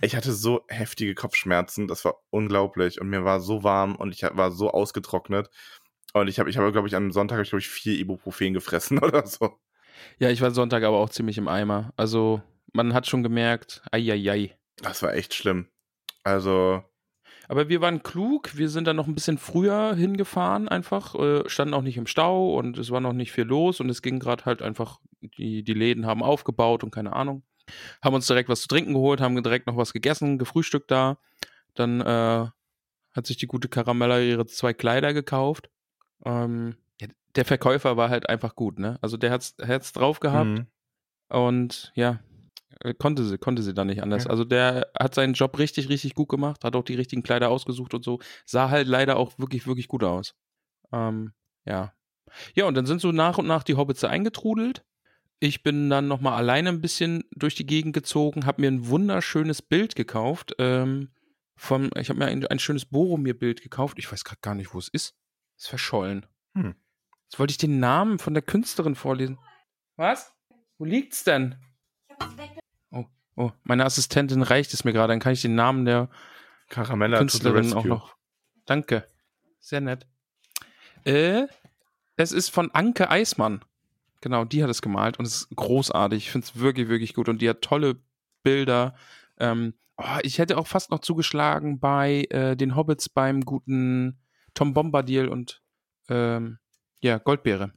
Ich hatte so heftige Kopfschmerzen, das war unglaublich und mir war so warm und ich war so ausgetrocknet und ich habe, ich habe, glaube ich, am Sonntag ich, glaube ich vier Ibuprofen gefressen <laughs> oder so. Ja, ich war Sonntag aber auch ziemlich im Eimer. Also man hat schon gemerkt, ei. Das war echt schlimm. Also. Aber wir waren klug, wir sind dann noch ein bisschen früher hingefahren, einfach, äh, standen auch nicht im Stau und es war noch nicht viel los und es ging gerade halt einfach, die, die Läden haben aufgebaut und keine Ahnung. Haben uns direkt was zu trinken geholt, haben direkt noch was gegessen, gefrühstückt da. Dann äh, hat sich die gute Karamella ihre zwei Kleider gekauft. Ähm, der Verkäufer war halt einfach gut, ne? Also der hat's, hat's drauf gehabt. Mhm. Und ja, äh, konnte sie, konnte sie dann nicht anders. Ja. Also der hat seinen Job richtig, richtig gut gemacht, hat auch die richtigen Kleider ausgesucht und so. Sah halt leider auch wirklich, wirklich gut aus. Ähm, ja. Ja, und dann sind so nach und nach die Hobbits eingetrudelt. Ich bin dann nochmal alleine ein bisschen durch die Gegend gezogen, habe mir ein wunderschönes Bild gekauft. Ähm, vom, ich habe mir ein, ein schönes Boromir-Bild gekauft. Ich weiß gerade gar nicht, wo es ist. Ist verschollen. Hm. Jetzt wollte ich den Namen von der Künstlerin vorlesen. Was? Wo liegt's denn? Oh, oh, meine Assistentin reicht es mir gerade, dann kann ich den Namen der Caramella Künstlerin auch noch. Danke. Sehr nett. Äh, es ist von Anke Eismann. Genau, die hat es gemalt und es ist großartig. Ich finde es wirklich, wirklich gut und die hat tolle Bilder. Ähm, oh, ich hätte auch fast noch zugeschlagen bei äh, den Hobbits beim guten Tom Bombadil und ähm, ja, Goldbeere.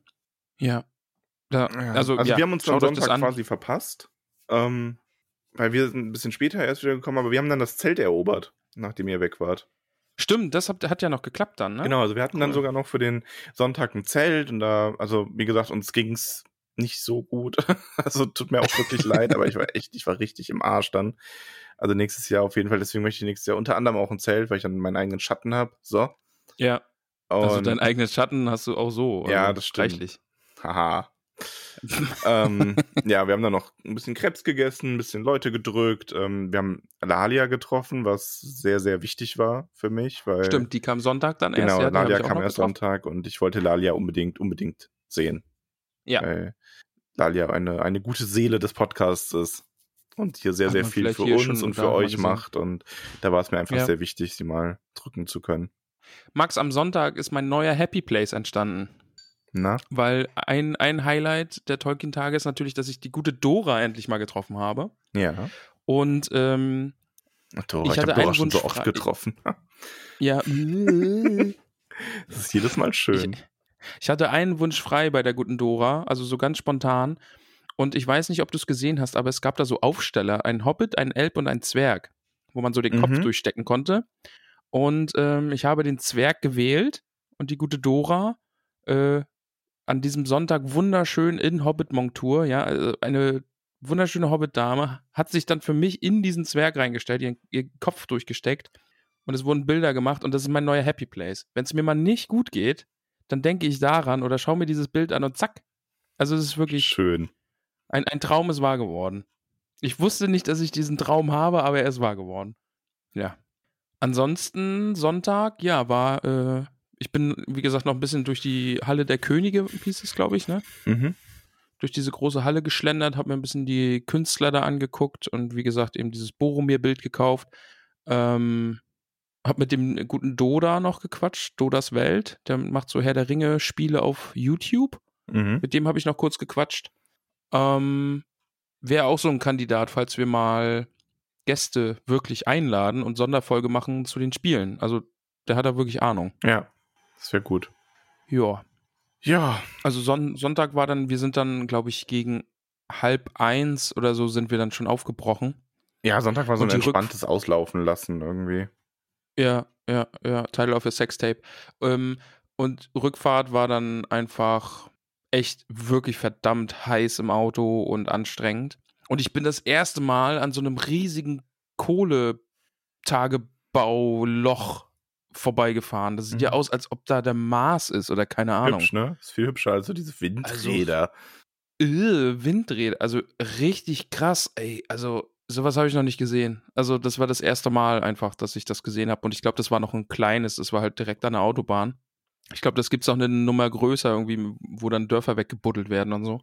Ja. Da, ja. Also, also ja, wir haben uns dann Sonntag quasi verpasst. Ähm, weil wir sind ein bisschen später erst wieder gekommen, aber wir haben dann das Zelt erobert, nachdem ihr weg wart. Stimmt, das hat, hat ja noch geklappt dann, ne? Genau, also wir hatten cool. dann sogar noch für den Sonntag ein Zelt und da, also wie gesagt, uns ging's nicht so gut. <laughs> also tut mir auch wirklich <laughs> leid, aber ich war echt, ich war richtig im Arsch dann. Also nächstes Jahr auf jeden Fall, deswegen möchte ich nächstes Jahr unter anderem auch ein Zelt, weil ich dann meinen eigenen Schatten habe. So. Ja. Also und also deinen eigenen Schatten hast du auch so. Ja, das stimmt. Reichlich. Haha ähm, <laughs> ja, wir haben dann noch ein bisschen Krebs gegessen, ein bisschen Leute gedrückt. Ähm, wir haben Lalia getroffen, was sehr, sehr wichtig war für mich. Weil, Stimmt, die kam Sonntag dann genau, erst. Genau, Lalia kam erst Sonntag und ich wollte Lalia unbedingt, unbedingt sehen. Ja. Weil Lalia eine, eine gute Seele des Podcasts ist und hier sehr, sehr viel für uns und für euch macht. Und da war es mir einfach ja. sehr wichtig, sie mal drücken zu können. Max, am Sonntag ist mein neuer Happy Place entstanden. Na? Weil ein, ein Highlight der Tolkien-Tage ist natürlich, dass ich die gute Dora endlich mal getroffen habe. Ja. Und ähm, Ach, Dora, ich, ich habe Dora schon so oft getroffen. <laughs> ja. <laughs> das ist jedes Mal schön. Ich, ich hatte einen Wunsch frei bei der guten Dora, also so ganz spontan. Und ich weiß nicht, ob du es gesehen hast, aber es gab da so Aufsteller, ein Hobbit, ein Elb und ein Zwerg, wo man so den Kopf mhm. durchstecken konnte. Und ähm, ich habe den Zwerg gewählt und die gute Dora äh, an diesem Sonntag wunderschön in Hobbit-Montur, ja, also eine wunderschöne Hobbit-Dame, hat sich dann für mich in diesen Zwerg reingestellt, ihren, ihren Kopf durchgesteckt. und es wurden Bilder gemacht und das ist mein neuer Happy Place. Wenn es mir mal nicht gut geht, dann denke ich daran oder schaue mir dieses Bild an und zack. Also es ist wirklich Schön. ein, ein Traum ist wahr geworden. Ich wusste nicht, dass ich diesen Traum habe, aber er ist wahr geworden. Ja. Ansonsten Sonntag, ja, war, äh, ich bin, wie gesagt, noch ein bisschen durch die Halle der Könige, hieß es, glaube ich, ne? Mhm. Durch diese große Halle geschlendert, habe mir ein bisschen die Künstler da angeguckt und wie gesagt, eben dieses Boromir-Bild gekauft. Ähm, hab mit dem guten Doda noch gequatscht, Dodas Welt. Der macht so Herr der Ringe Spiele auf YouTube. Mhm. Mit dem habe ich noch kurz gequatscht. Ähm, Wäre auch so ein Kandidat, falls wir mal Gäste wirklich einladen und Sonderfolge machen zu den Spielen. Also der hat da wirklich Ahnung. Ja, das wäre gut. Ja. Ja, Also Son Sonntag war dann, wir sind dann, glaube ich, gegen halb eins oder so sind wir dann schon aufgebrochen. ja, Sonntag war so ein die Rück- entspanntes Auslaufen lassen irgendwie. Ja, ja, ja, Title of a Sextape. Ähm, und Rückfahrt war dann einfach echt wirklich verdammt heiß im Auto und anstrengend. Und ich bin das erste Mal an so einem riesigen Kohletagebauloch vorbeigefahren. Das sieht ja Mhm. aus, als ob da der Mars ist oder keine Ahnung. Hübsch, ne? Ist viel hübscher als so diese Windräder. Äh, Windräder, also richtig krass, ey. Also sowas habe ich noch nicht gesehen. Also das war das erste Mal einfach, dass ich das gesehen habe. Und ich glaube, das war noch ein kleines, das war halt direkt an der Autobahn. Ich glaube, das gibt es auch eine Nummer größer, irgendwie, wo dann Dörfer weggebuddelt werden und so.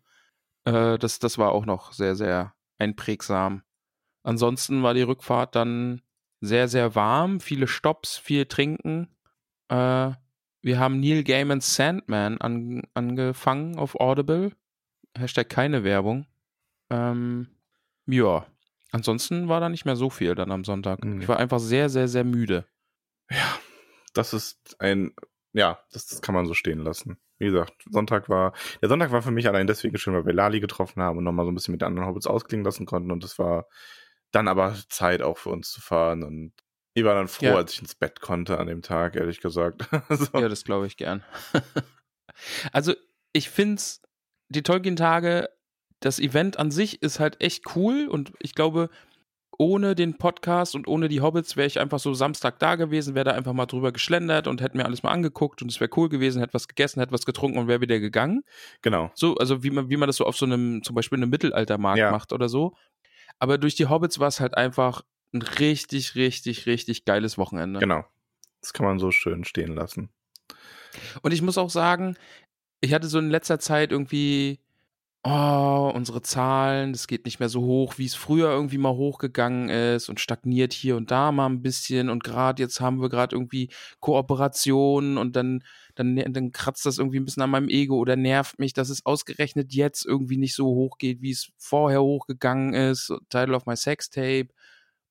Äh, das, das war auch noch sehr, sehr einprägsam. Ansonsten war die Rückfahrt dann sehr, sehr warm, viele Stops, viel Trinken. Äh, wir haben Neil Gaiman's Sandman an, angefangen auf Audible. Hashtag keine Werbung. Ähm, ja. Ansonsten war da nicht mehr so viel dann am Sonntag. Nee. Ich war einfach sehr, sehr, sehr müde. Ja, das ist ein, ja, das, das kann man so stehen lassen. Wie gesagt, Sonntag war, der Sonntag war für mich allein deswegen schön, weil wir Lali getroffen haben und nochmal so ein bisschen mit den anderen Hobbits ausklingen lassen konnten und es war dann aber Zeit auch für uns zu fahren und ich war dann froh, Ja. als ich ins Bett konnte an dem Tag, ehrlich gesagt. <laughs> so. Ja, das glaube ich gern. <laughs> also, ich find's, die Tolkien-Tage, das Event an sich ist halt echt cool und ich glaube, ohne den Podcast und ohne die Hobbits wäre ich einfach so Samstag da gewesen, wäre da einfach mal drüber geschlendert und hätte mir alles mal angeguckt und es wäre cool gewesen, hätte was gegessen, hätte was getrunken und wäre wieder gegangen. Genau. So, also wie man, wie man das so auf so einem, zum Beispiel einem Mittelaltermarkt Ja. macht oder so. Aber durch die Hobbits war es halt einfach ein richtig, richtig, richtig geiles Wochenende. Genau. Das kann man so schön stehen lassen. Und ich muss auch sagen, ich hatte so in letzter Zeit irgendwie, oh, unsere Zahlen, das geht nicht mehr so hoch, wie es früher irgendwie mal hochgegangen ist und stagniert hier und da mal ein bisschen. Und gerade jetzt haben wir gerade irgendwie Kooperationen und dann, dann, dann kratzt das irgendwie ein bisschen an meinem Ego oder nervt mich, dass es ausgerechnet jetzt irgendwie nicht so hoch geht, wie es vorher hochgegangen ist. Title of my Sextape.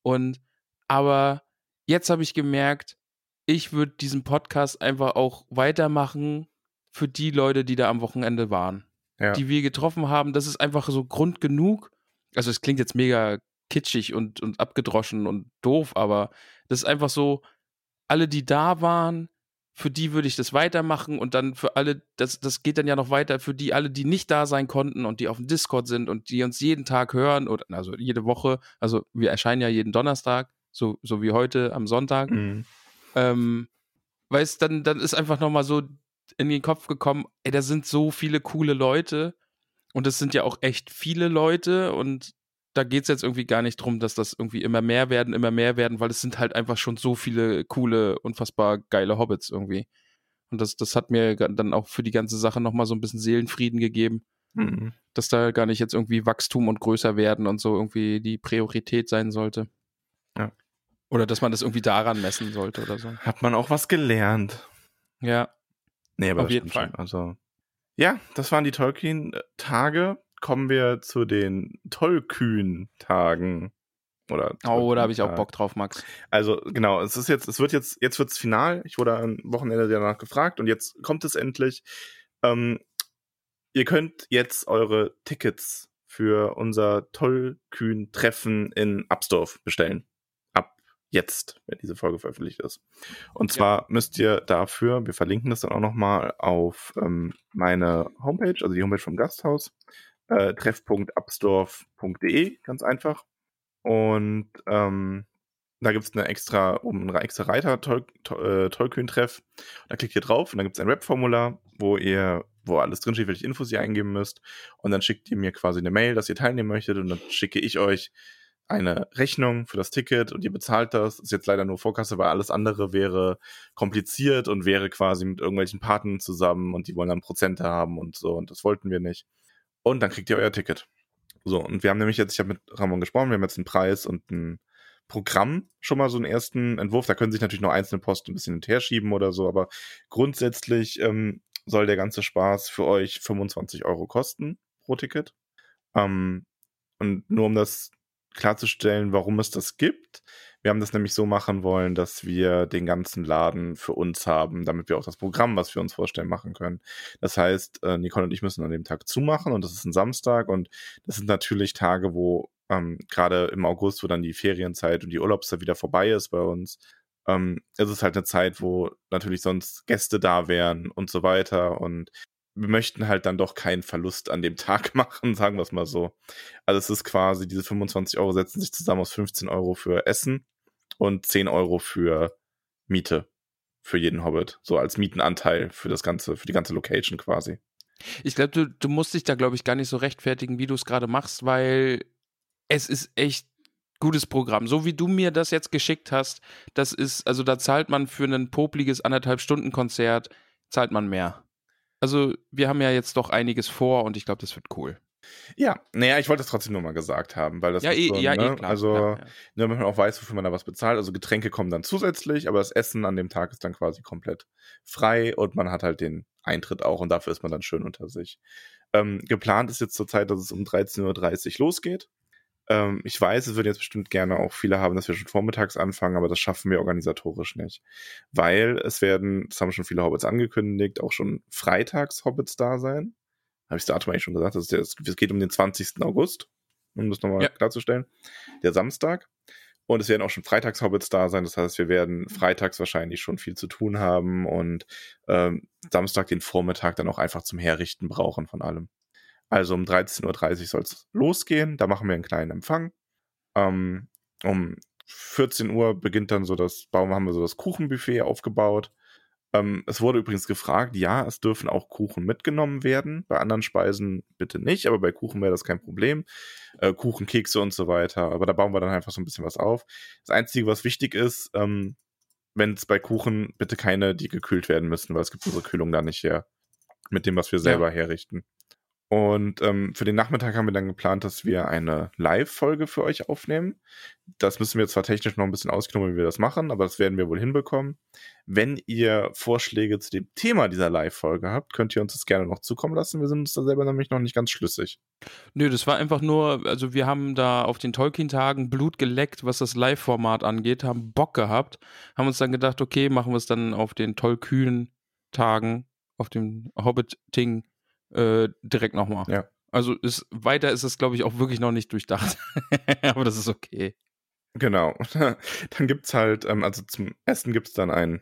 Und aber jetzt habe ich gemerkt, ich würde diesen Podcast einfach auch weitermachen für die Leute, die da am Wochenende waren. Ja. Die wir getroffen haben. Das ist einfach so Grund genug. Also es klingt jetzt mega kitschig und, und abgedroschen und doof, aber das ist einfach so, alle, die da waren, für die würde ich das weitermachen und dann für alle, das, das geht dann ja noch weiter, für die alle, die nicht da sein konnten und die auf dem Discord sind und die uns jeden Tag hören oder also jede Woche, also wir erscheinen ja jeden Donnerstag, so, so wie heute am Sonntag. Mhm. Ähm, weißt, dann, dann ist einfach nochmal so in den Kopf gekommen, ey, da sind so viele coole Leute und es sind ja auch echt viele Leute und da geht es jetzt irgendwie gar nicht drum, dass das irgendwie immer mehr werden, immer mehr werden, weil es sind halt einfach schon so viele coole, unfassbar geile Hobbits irgendwie. Und das, das hat mir dann auch für die ganze Sache nochmal so ein bisschen Seelenfrieden gegeben, Mhm. dass da gar nicht jetzt irgendwie Wachstum und größer werden und so irgendwie die Priorität sein sollte. Ja. Oder dass man das irgendwie daran messen sollte oder so. Hat man auch was gelernt. Ja, Nee, aber Auf jeden Fall. schon. Also, ja, das waren die Tolkien-Tage. Kommen wir zu den Tollkühn-Tagen. Oder Oh, da habe ich auch. Bock drauf, Max. Also, genau, es ist jetzt, es wird jetzt, jetzt wird's final. Ich wurde am Wochenende danach gefragt und jetzt kommt es endlich. Ähm, ihr könnt jetzt eure Tickets für unser Tollkühn-Treffen in Absdorf bestellen. Ab jetzt, wenn diese Folge veröffentlicht ist. Und zwar müsst ihr dafür, wir verlinken das dann auch nochmal auf ähm, meine Homepage, also die Homepage vom Gasthaus, äh, treff.absdorf.de, ganz einfach. Und ähm, Da gibt es eine extra, um einen extra Reiter, äh, Tollkühn-Treff. Da klickt ihr drauf und dann gibt es ein Webformular, wo ihr, wo alles drinsteht, welche Infos ihr eingeben müsst. Und dann schickt ihr mir quasi eine Mail, dass ihr teilnehmen möchtet und dann schicke ich euch eine Rechnung für das Ticket und ihr bezahlt das. Ist jetzt leider nur Vorkasse, weil alles andere wäre kompliziert und wäre quasi mit irgendwelchen Partnern zusammen und die wollen dann Prozente haben und so und das wollten wir nicht. Und dann kriegt ihr euer Ticket. So, und wir haben nämlich jetzt, ich habe mit Ramon gesprochen, wir haben jetzt einen Preis und ein Programm schon mal so einen ersten Entwurf. Da können sich natürlich noch einzelne Posten ein bisschen hinterher schieben oder so, aber grundsätzlich ähm, soll der ganze Spaß für euch 25 Euro kosten pro Ticket. Ähm, und nur um das klarzustellen, warum es das gibt. Wir haben das nämlich so machen wollen, dass wir den ganzen Laden für uns haben, damit wir auch das Programm, was wir uns vorstellen, machen können. Das heißt, äh, Nicole und ich müssen an dem Tag zumachen und das ist ein Samstag und das sind natürlich Tage, wo ähm, gerade im August, wo dann die Ferienzeit und die Urlaubszeit wieder vorbei ist bei uns, ähm, ist es halt eine Zeit, wo natürlich sonst Gäste da wären und so weiter und wir möchten halt dann doch keinen Verlust an dem <laughs> Tag machen, sagen wir es mal so. Also es ist quasi, diese 25 Euro setzen sich zusammen aus 15 Euro für Essen und 10 Euro für Miete für jeden Hobbit. So als Mietenanteil für das ganze, für die ganze Location quasi. Ich glaube, du, du musst dich da, glaube ich, gar nicht so rechtfertigen, wie du es gerade machst, weil es ist echt gutes Programm. So wie du mir das jetzt geschickt hast, das ist, also da zahlt man für ein popliges anderthalb Stunden Konzert, zahlt man mehr. Also wir haben ja jetzt doch einiges vor und ich glaube, das wird cool. Ja, naja, ich wollte es trotzdem nur mal gesagt haben, weil das ja, eh, so, ja, ne? eh, klar, also, klar, ja. ne, damit man auch weiß, wofür man da was bezahlt. Also Getränke kommen dann zusätzlich, aber das Essen an dem Tag ist dann quasi komplett frei und man hat halt den Eintritt auch und dafür ist man dann schön unter sich. Ähm, geplant ist jetzt zurzeit, dass es um 13.30 Uhr losgeht. Ähm, ich weiß, es würden jetzt bestimmt gerne auch viele haben, dass wir schon vormittags anfangen, aber das schaffen wir organisatorisch nicht. Weil es werden, das haben schon viele Hobbits angekündigt, auch schon freitags Hobbits da sein. Habe ich das Datum eigentlich schon gesagt? Das der, es geht um den 20. August, um das nochmal Ja. klarzustellen. Der Samstag. Und es werden auch schon Freitags-Hobbits da sein. Das heißt, wir werden freitags wahrscheinlich schon viel zu tun haben und ähm, Samstag den Vormittag dann auch einfach zum Herrichten brauchen von allem. Also um 13.30 Uhr soll es losgehen. Da machen wir einen kleinen Empfang. Ähm, um 14 Uhr beginnt dann so das, Baum haben wir so das Kuchenbuffet aufgebaut. Ähm, es wurde übrigens gefragt, ja, es dürfen auch Kuchen mitgenommen werden. Bei anderen Speisen bitte nicht, aber bei Kuchen wäre das kein Problem. Äh, Kuchen, Kekse und so weiter. Aber da bauen wir dann einfach so ein bisschen was auf. Das Einzige, was wichtig ist, ähm, wenn es bei Kuchen bitte keine, die gekühlt werden müssen, weil es gibt unsere Kühlung da nicht her. Mit dem, was wir selber herrichten. Und ähm, für den Nachmittag haben wir dann geplant, dass wir eine Live-Folge für euch aufnehmen. Das müssen wir zwar technisch noch ein bisschen ausknobeln, wie wir das machen, aber das werden wir wohl hinbekommen. Wenn ihr Vorschläge zu dem Thema dieser Live-Folge habt, könnt ihr uns das gerne noch zukommen lassen. Wir sind uns da selber nämlich noch nicht ganz schlüssig. Nö, das war einfach nur, also wir haben da auf den Tolkien-Tagen Blut geleckt, was das Live-Format angeht, haben Bock gehabt, haben uns dann gedacht, okay, machen wir es dann auf den Tollkühn-Tagen, auf dem Hobbit-Ting äh, direkt nochmal. Ja. Also ist, weiter ist es, glaube ich, auch wirklich noch nicht durchdacht. <laughs> Aber das ist okay. Genau. <laughs> dann gibt's halt, ähm, also zum Essen gibt's dann ein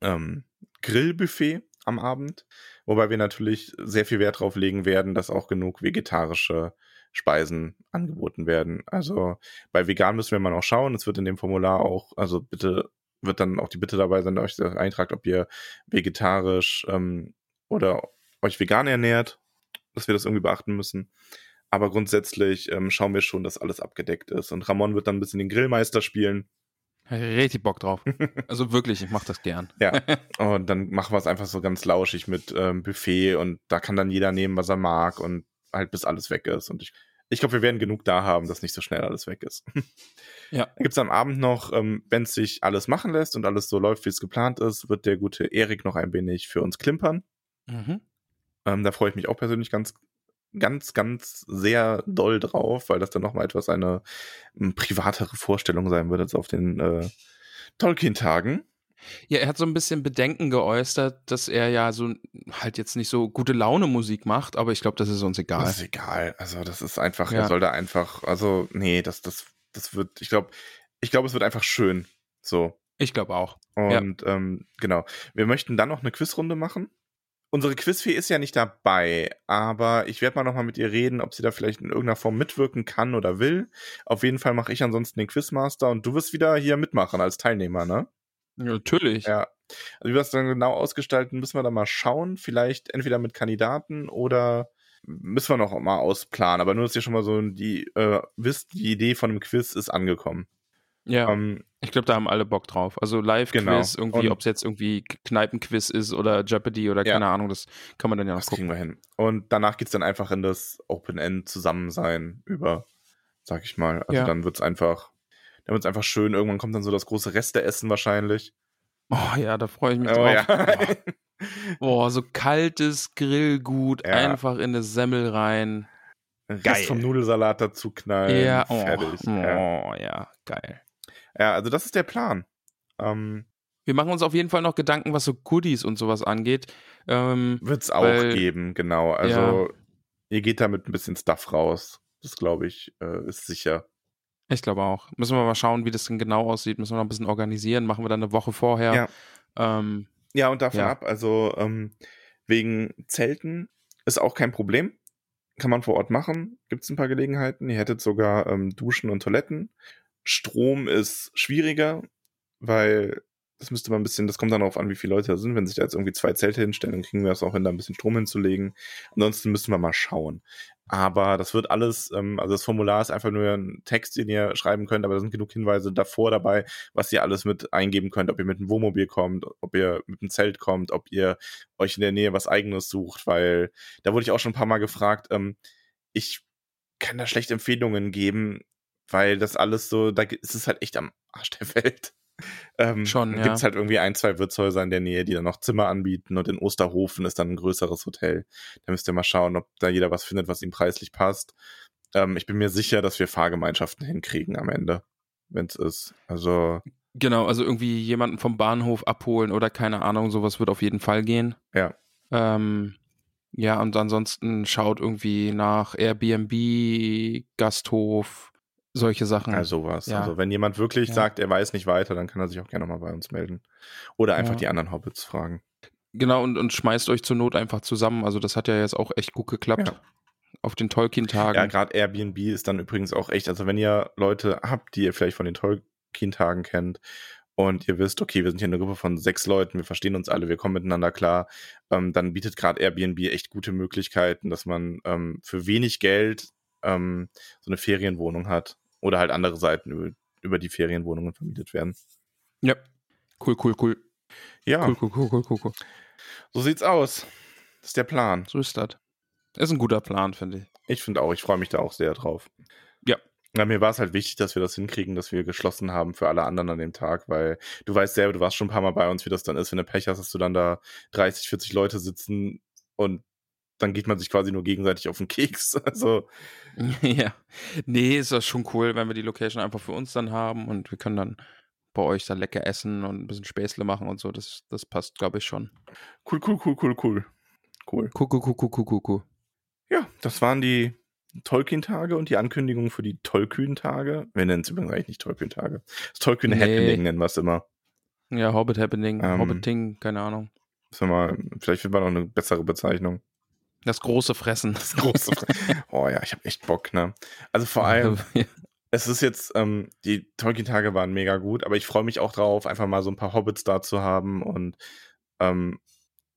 ähm, Grillbuffet am Abend, wobei wir natürlich sehr viel Wert drauf legen werden, dass auch genug vegetarische Speisen angeboten werden. Also bei vegan müssen wir mal noch schauen. Es wird in dem Formular auch, also bitte wird dann auch die Bitte dabei sein, dass euch eintragt, ob ihr vegetarisch ähm, oder euch vegan ernährt, dass wir das irgendwie beachten müssen. Aber grundsätzlich ähm, schauen wir schon, dass alles abgedeckt ist. Und Ramon wird dann ein bisschen den Grillmeister spielen. Richtig Bock drauf. <laughs> Also wirklich, ich mach das gern. Ja. <laughs> Und dann machen wir es einfach so ganz lauschig mit ähm, Buffet und da kann dann jeder nehmen, was er mag und halt bis alles weg ist. Und ich, ich glaube, wir werden genug da haben, dass nicht so schnell alles weg ist. <laughs> Ja. Dann gibt es am Abend noch, ähm, wenn es sich alles machen lässt und alles so läuft, wie es geplant ist, wird der gute Erik noch ein wenig für uns klimpern. Mhm. Ähm, da freue ich mich auch persönlich ganz, ganz, ganz sehr doll drauf, weil das dann nochmal etwas eine ähm, privatere Vorstellung sein wird als auf den äh, Tolkien-Tagen. Ja, er hat so ein bisschen Bedenken geäußert, dass er ja so halt jetzt nicht so gute Laune Musik macht, aber ich glaube, das ist uns egal. Das ist egal. Also, das ist einfach, Ja. er soll da einfach, also, nee, das, das, das wird, ich glaube, ich glaube, es wird einfach schön. So. Ich glaube auch. Ja. Und ähm, genau. Wir möchten dann noch eine Quizrunde machen. Unsere Quizfee ist ja nicht dabei, aber ich werde mal nochmal mit ihr reden, ob sie da vielleicht in irgendeiner Form mitwirken kann oder will. Auf jeden Fall mache ich ansonsten den Quizmaster und du wirst wieder hier mitmachen als Teilnehmer, ne? Ja, natürlich. Ja. Also wie wir es dann genau ausgestalten, müssen wir dann mal schauen. Vielleicht entweder mit Kandidaten oder müssen wir noch mal ausplanen. Aber nur, dass ihr schon mal so die äh, wisst, die Idee von einem Quiz ist angekommen. Ja, ähm, ich glaube, da haben alle Bock drauf. Also Live-Quiz, genau. irgendwie, ob es jetzt irgendwie Kneipenquiz ist oder Jeopardy oder ja. keine Ahnung, das kann man dann ja noch das gucken. kriegen wir hin. Und danach geht es dann einfach in das Open-End-Zusammensein über, sag ich mal. Also ja. dann wird es einfach, dann wird es einfach schön. Irgendwann kommt dann so das große Resteessen wahrscheinlich. Oh ja, da freue ich mich oh, drauf. Ja. Boah, so kaltes Grillgut, ja. einfach in eine Semmel rein. Geil. Rest vom Nudelsalat dazu knallen. Ja, oh, fertig. Oh, ja. ja, geil. Ja, also das ist der Plan. Ähm, wir machen uns auf jeden Fall noch Gedanken, was so Goodies und sowas angeht. Ähm, Wird es auch weil, geben, genau. Also ja. ihr geht damit ein bisschen Stuff raus. Das glaube ich, äh, ist sicher. Ich glaube auch. Müssen wir mal schauen, wie das denn genau aussieht. Müssen wir noch ein bisschen organisieren. Machen wir dann eine Woche vorher. Ja, ähm, ja und davon ja. ab, also ähm, wegen Zelten ist auch kein Problem. Kann man vor Ort machen. Gibt es ein paar Gelegenheiten. Ihr hättet sogar ähm, Duschen und Toiletten. Strom ist schwieriger, weil das müsste man ein bisschen, das kommt dann darauf an, wie viele Leute da sind. Wenn sich da jetzt irgendwie zwei Zelte hinstellen, dann kriegen wir es auch hin, da ein bisschen Strom hinzulegen. Ansonsten müssen wir mal schauen. Aber das wird alles, ähm, also das Formular ist einfach nur ein Text, den ihr schreiben könnt, aber da sind genug Hinweise davor dabei, was ihr alles mit eingeben könnt, ob ihr mit einem Wohnmobil kommt, ob ihr mit einem Zelt kommt, ob ihr euch in der Nähe was eigenes sucht, weil da wurde ich auch schon ein paar Mal gefragt, ähm, ich kann da schlecht Empfehlungen geben, weil das alles so, da ist es halt echt am Arsch der <laughs> Welt. Ähm, Schon, ja. Gibt es halt irgendwie ein, zwei Wirtshäuser in der Nähe, die dann noch Zimmer anbieten und in Osterhofen ist dann ein größeres Hotel. Da müsst ihr mal schauen, ob da jeder was findet, was ihm preislich passt. Ähm, ich bin mir sicher, dass wir Fahrgemeinschaften hinkriegen am Ende, wenn es ist. Also. Genau, also irgendwie jemanden vom Bahnhof abholen oder keine Ahnung, sowas wird auf jeden Fall gehen. Ja. Ähm, ja, und ansonsten schaut irgendwie nach Airbnb, Gasthof, solche Sachen. Also sowas. Ja. Also wenn jemand wirklich ja. sagt, er weiß nicht weiter, dann kann er sich auch gerne mal bei uns melden. Oder einfach ja. die anderen Hobbits fragen. Genau, und, und schmeißt euch zur Not einfach zusammen. Also das hat ja jetzt auch echt gut geklappt. Auf den Tolkien-Tagen. Ja, gerade Airbnb ist dann übrigens auch echt, also wenn ihr Leute habt, die ihr vielleicht von den Tolkien-Tagen kennt und ihr wisst, okay, wir sind hier eine Gruppe von sechs Leuten, wir verstehen uns alle, wir kommen miteinander klar, ähm, dann bietet gerade Airbnb echt gute Möglichkeiten, dass man ähm, für wenig Geld ähm, so eine Ferienwohnung hat oder halt andere Seiten über, über die Ferienwohnungen vermietet werden. Ja, cool, cool, cool. Ja. Cool, cool, cool, cool, cool, cool. So sieht's aus. Das ist der Plan. So ist das. Ist ein guter Plan, finde ich. Ich finde auch, ich freue mich da auch sehr drauf. Ja. Ja, mir war es halt wichtig, dass wir das hinkriegen, dass wir geschlossen haben für alle anderen an dem Tag, weil du weißt selber, du warst schon ein paar Mal bei uns, wie das dann ist, wenn du Pech hast, dass du dann da 30, 40 Leute sitzen und dann geht man sich quasi nur gegenseitig auf den Keks. <laughs> Also. <laughs> Ja. Nee, ist das schon cool, wenn wir die Location einfach für uns dann haben und wir können dann bei euch dann lecker essen und ein bisschen Späßle machen und so. Das, das passt, glaube ich, schon. Cool, cool, cool, cool, cool. Cool. Cool, cool, cool, cool, cool, cool, cool. Ja, das waren die Tolkien-Tage und die Ankündigungen für die Tollkühn-Tage. Wir nennen es übrigens eigentlich nicht Tolkien-Tage. Das Tolkien-Happening nee. nennen wir es immer. Ja, Hobbit-Happening, ähm, Hobbiting, keine Ahnung. Mal, vielleicht finden wir noch eine bessere Bezeichnung. Das große Fressen. Das große Fressen. <laughs> oh ja, ich habe echt Bock, ne? Also vor allem, <laughs> es ist jetzt, ähm, die Tolkien-Tage waren mega gut, aber ich freue mich auch drauf, einfach mal so ein paar Hobbits da zu haben und ähm,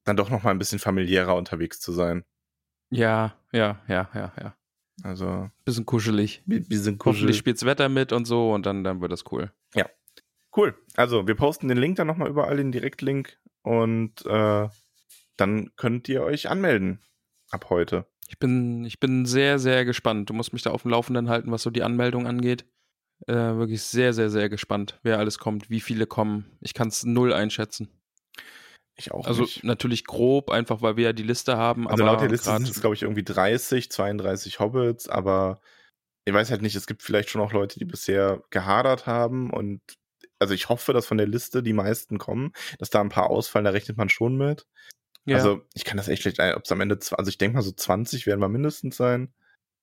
dann doch noch mal ein bisschen familiärer unterwegs zu sein. Ja, ja, ja, ja, ja. Also. Bisschen kuschelig. Bisschen kuschelig. Hoffentlich spielt's Wetter mit und so und dann, dann wird das cool. Ja. Cool. Also, wir posten den Link dann nochmal überall, den Direktlink und äh, dann könnt ihr euch anmelden ab heute. Ich bin, ich bin sehr, sehr gespannt. Du musst mich da auf dem Laufenden halten, was so die Anmeldung angeht. Äh, wirklich sehr, sehr, sehr gespannt, wer alles kommt, wie viele kommen. Ich kann es null einschätzen. Ich auch also nicht. natürlich grob, einfach weil wir ja die Liste haben. Also laut der Liste sind es, glaube ich, irgendwie 30, 32 Hobbits, aber ich weiß halt nicht, es gibt vielleicht schon auch Leute, die bisher gehadert haben und also ich hoffe, dass von der Liste die meisten kommen, dass da ein paar ausfallen, da rechnet man schon mit. Ja. Also ich kann das echt schlecht, ob es am Ende, also ich denke mal so 20 werden wir mindestens sein.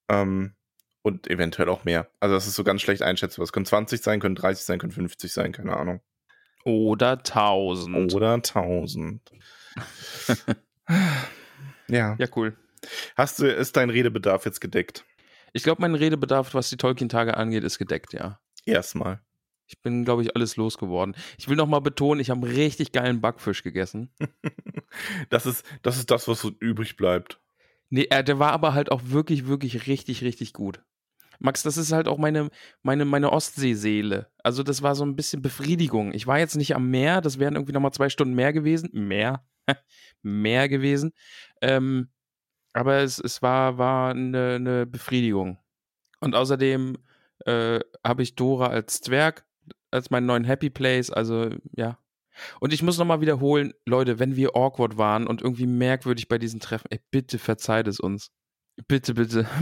Ähm, und eventuell auch mehr. Also das ist so ganz schlecht einschätzbar. Es können 20 sein, können 30 sein, können 50 sein, keine Ahnung. Oder 1000. Oder 1000. <laughs> Ja. Ja, cool. Hast du, ist dein Redebedarf jetzt gedeckt? Ich glaube, mein Redebedarf, was die Tolkien-Tage angeht, ist gedeckt, ja. Erstmal. Ich bin, glaube ich, alles losgeworden. Ich will noch mal betonen, ich habe einen richtig geilen Backfisch gegessen. <laughs> Das ist, das ist das, was so übrig bleibt. Nee, äh, der war aber halt auch wirklich, wirklich richtig, richtig gut. Max, das ist halt auch meine, meine, meine Ostseeseele. Also das war so ein bisschen Befriedigung. Ich war jetzt nicht am Meer, das wären irgendwie nochmal zwei Stunden mehr gewesen. Mehr. <laughs> mehr gewesen. Ähm, aber es, es war, war eine, eine Befriedigung. Und außerdem äh, habe ich Dora als Zwerg, als meinen neuen Happy Place. Also ja. Und ich muss nochmal wiederholen, Leute, wenn wir awkward waren und irgendwie merkwürdig bei diesen Treffen, ey, bitte verzeiht es uns. Bitte, bitte. <laughs>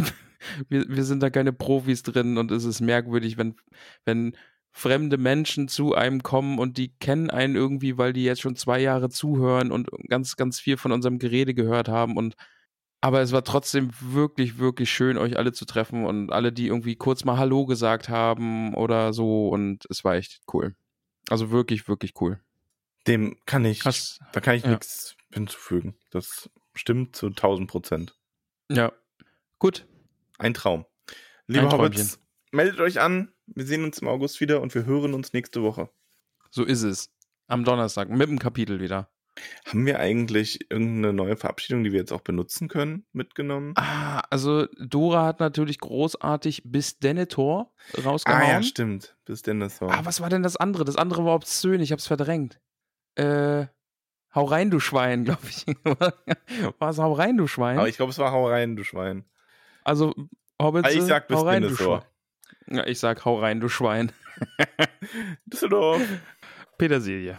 Wir, wir sind da keine Profis drin und es ist merkwürdig, wenn, wenn fremde Menschen zu einem kommen und die kennen einen irgendwie, weil die jetzt schon zwei Jahre zuhören und ganz, ganz viel von unserem Gerede gehört haben und aber es war trotzdem wirklich, wirklich schön, euch alle zu treffen und alle, die irgendwie kurz mal Hallo gesagt haben oder so und es war echt cool. Also wirklich, wirklich cool. Dem kann ich, Hast- da kann ich ja. nichts hinzufügen. Das stimmt zu 1000 Prozent. Ja. Gut. Ein Traum. Liebe Hobbits, meldet euch an. Wir sehen uns im August wieder und wir hören uns nächste Woche. So ist es. Am Donnerstag mit dem Kapitel wieder. Haben wir eigentlich irgendeine neue Verabschiedung, die wir jetzt auch benutzen können, mitgenommen? Ah, also Dora hat natürlich großartig bis Denethor rausgehauen. Ah ja, stimmt. Bis so. Ah, was war denn das andere? Das andere war obszön, ich hab's verdrängt. Äh, hau rein, du Schwein, <laughs> glaube ich. war es hau rein, du Schwein? Aber ich glaube, es war Hau rein, du Schwein. also, Hobbits, Ah, ich sag bis hau rein, du Denethor. Schwein. Ja, ich sag hau rein, du Schwein. <laughs> <laughs> Düsseldorf. Petersilie.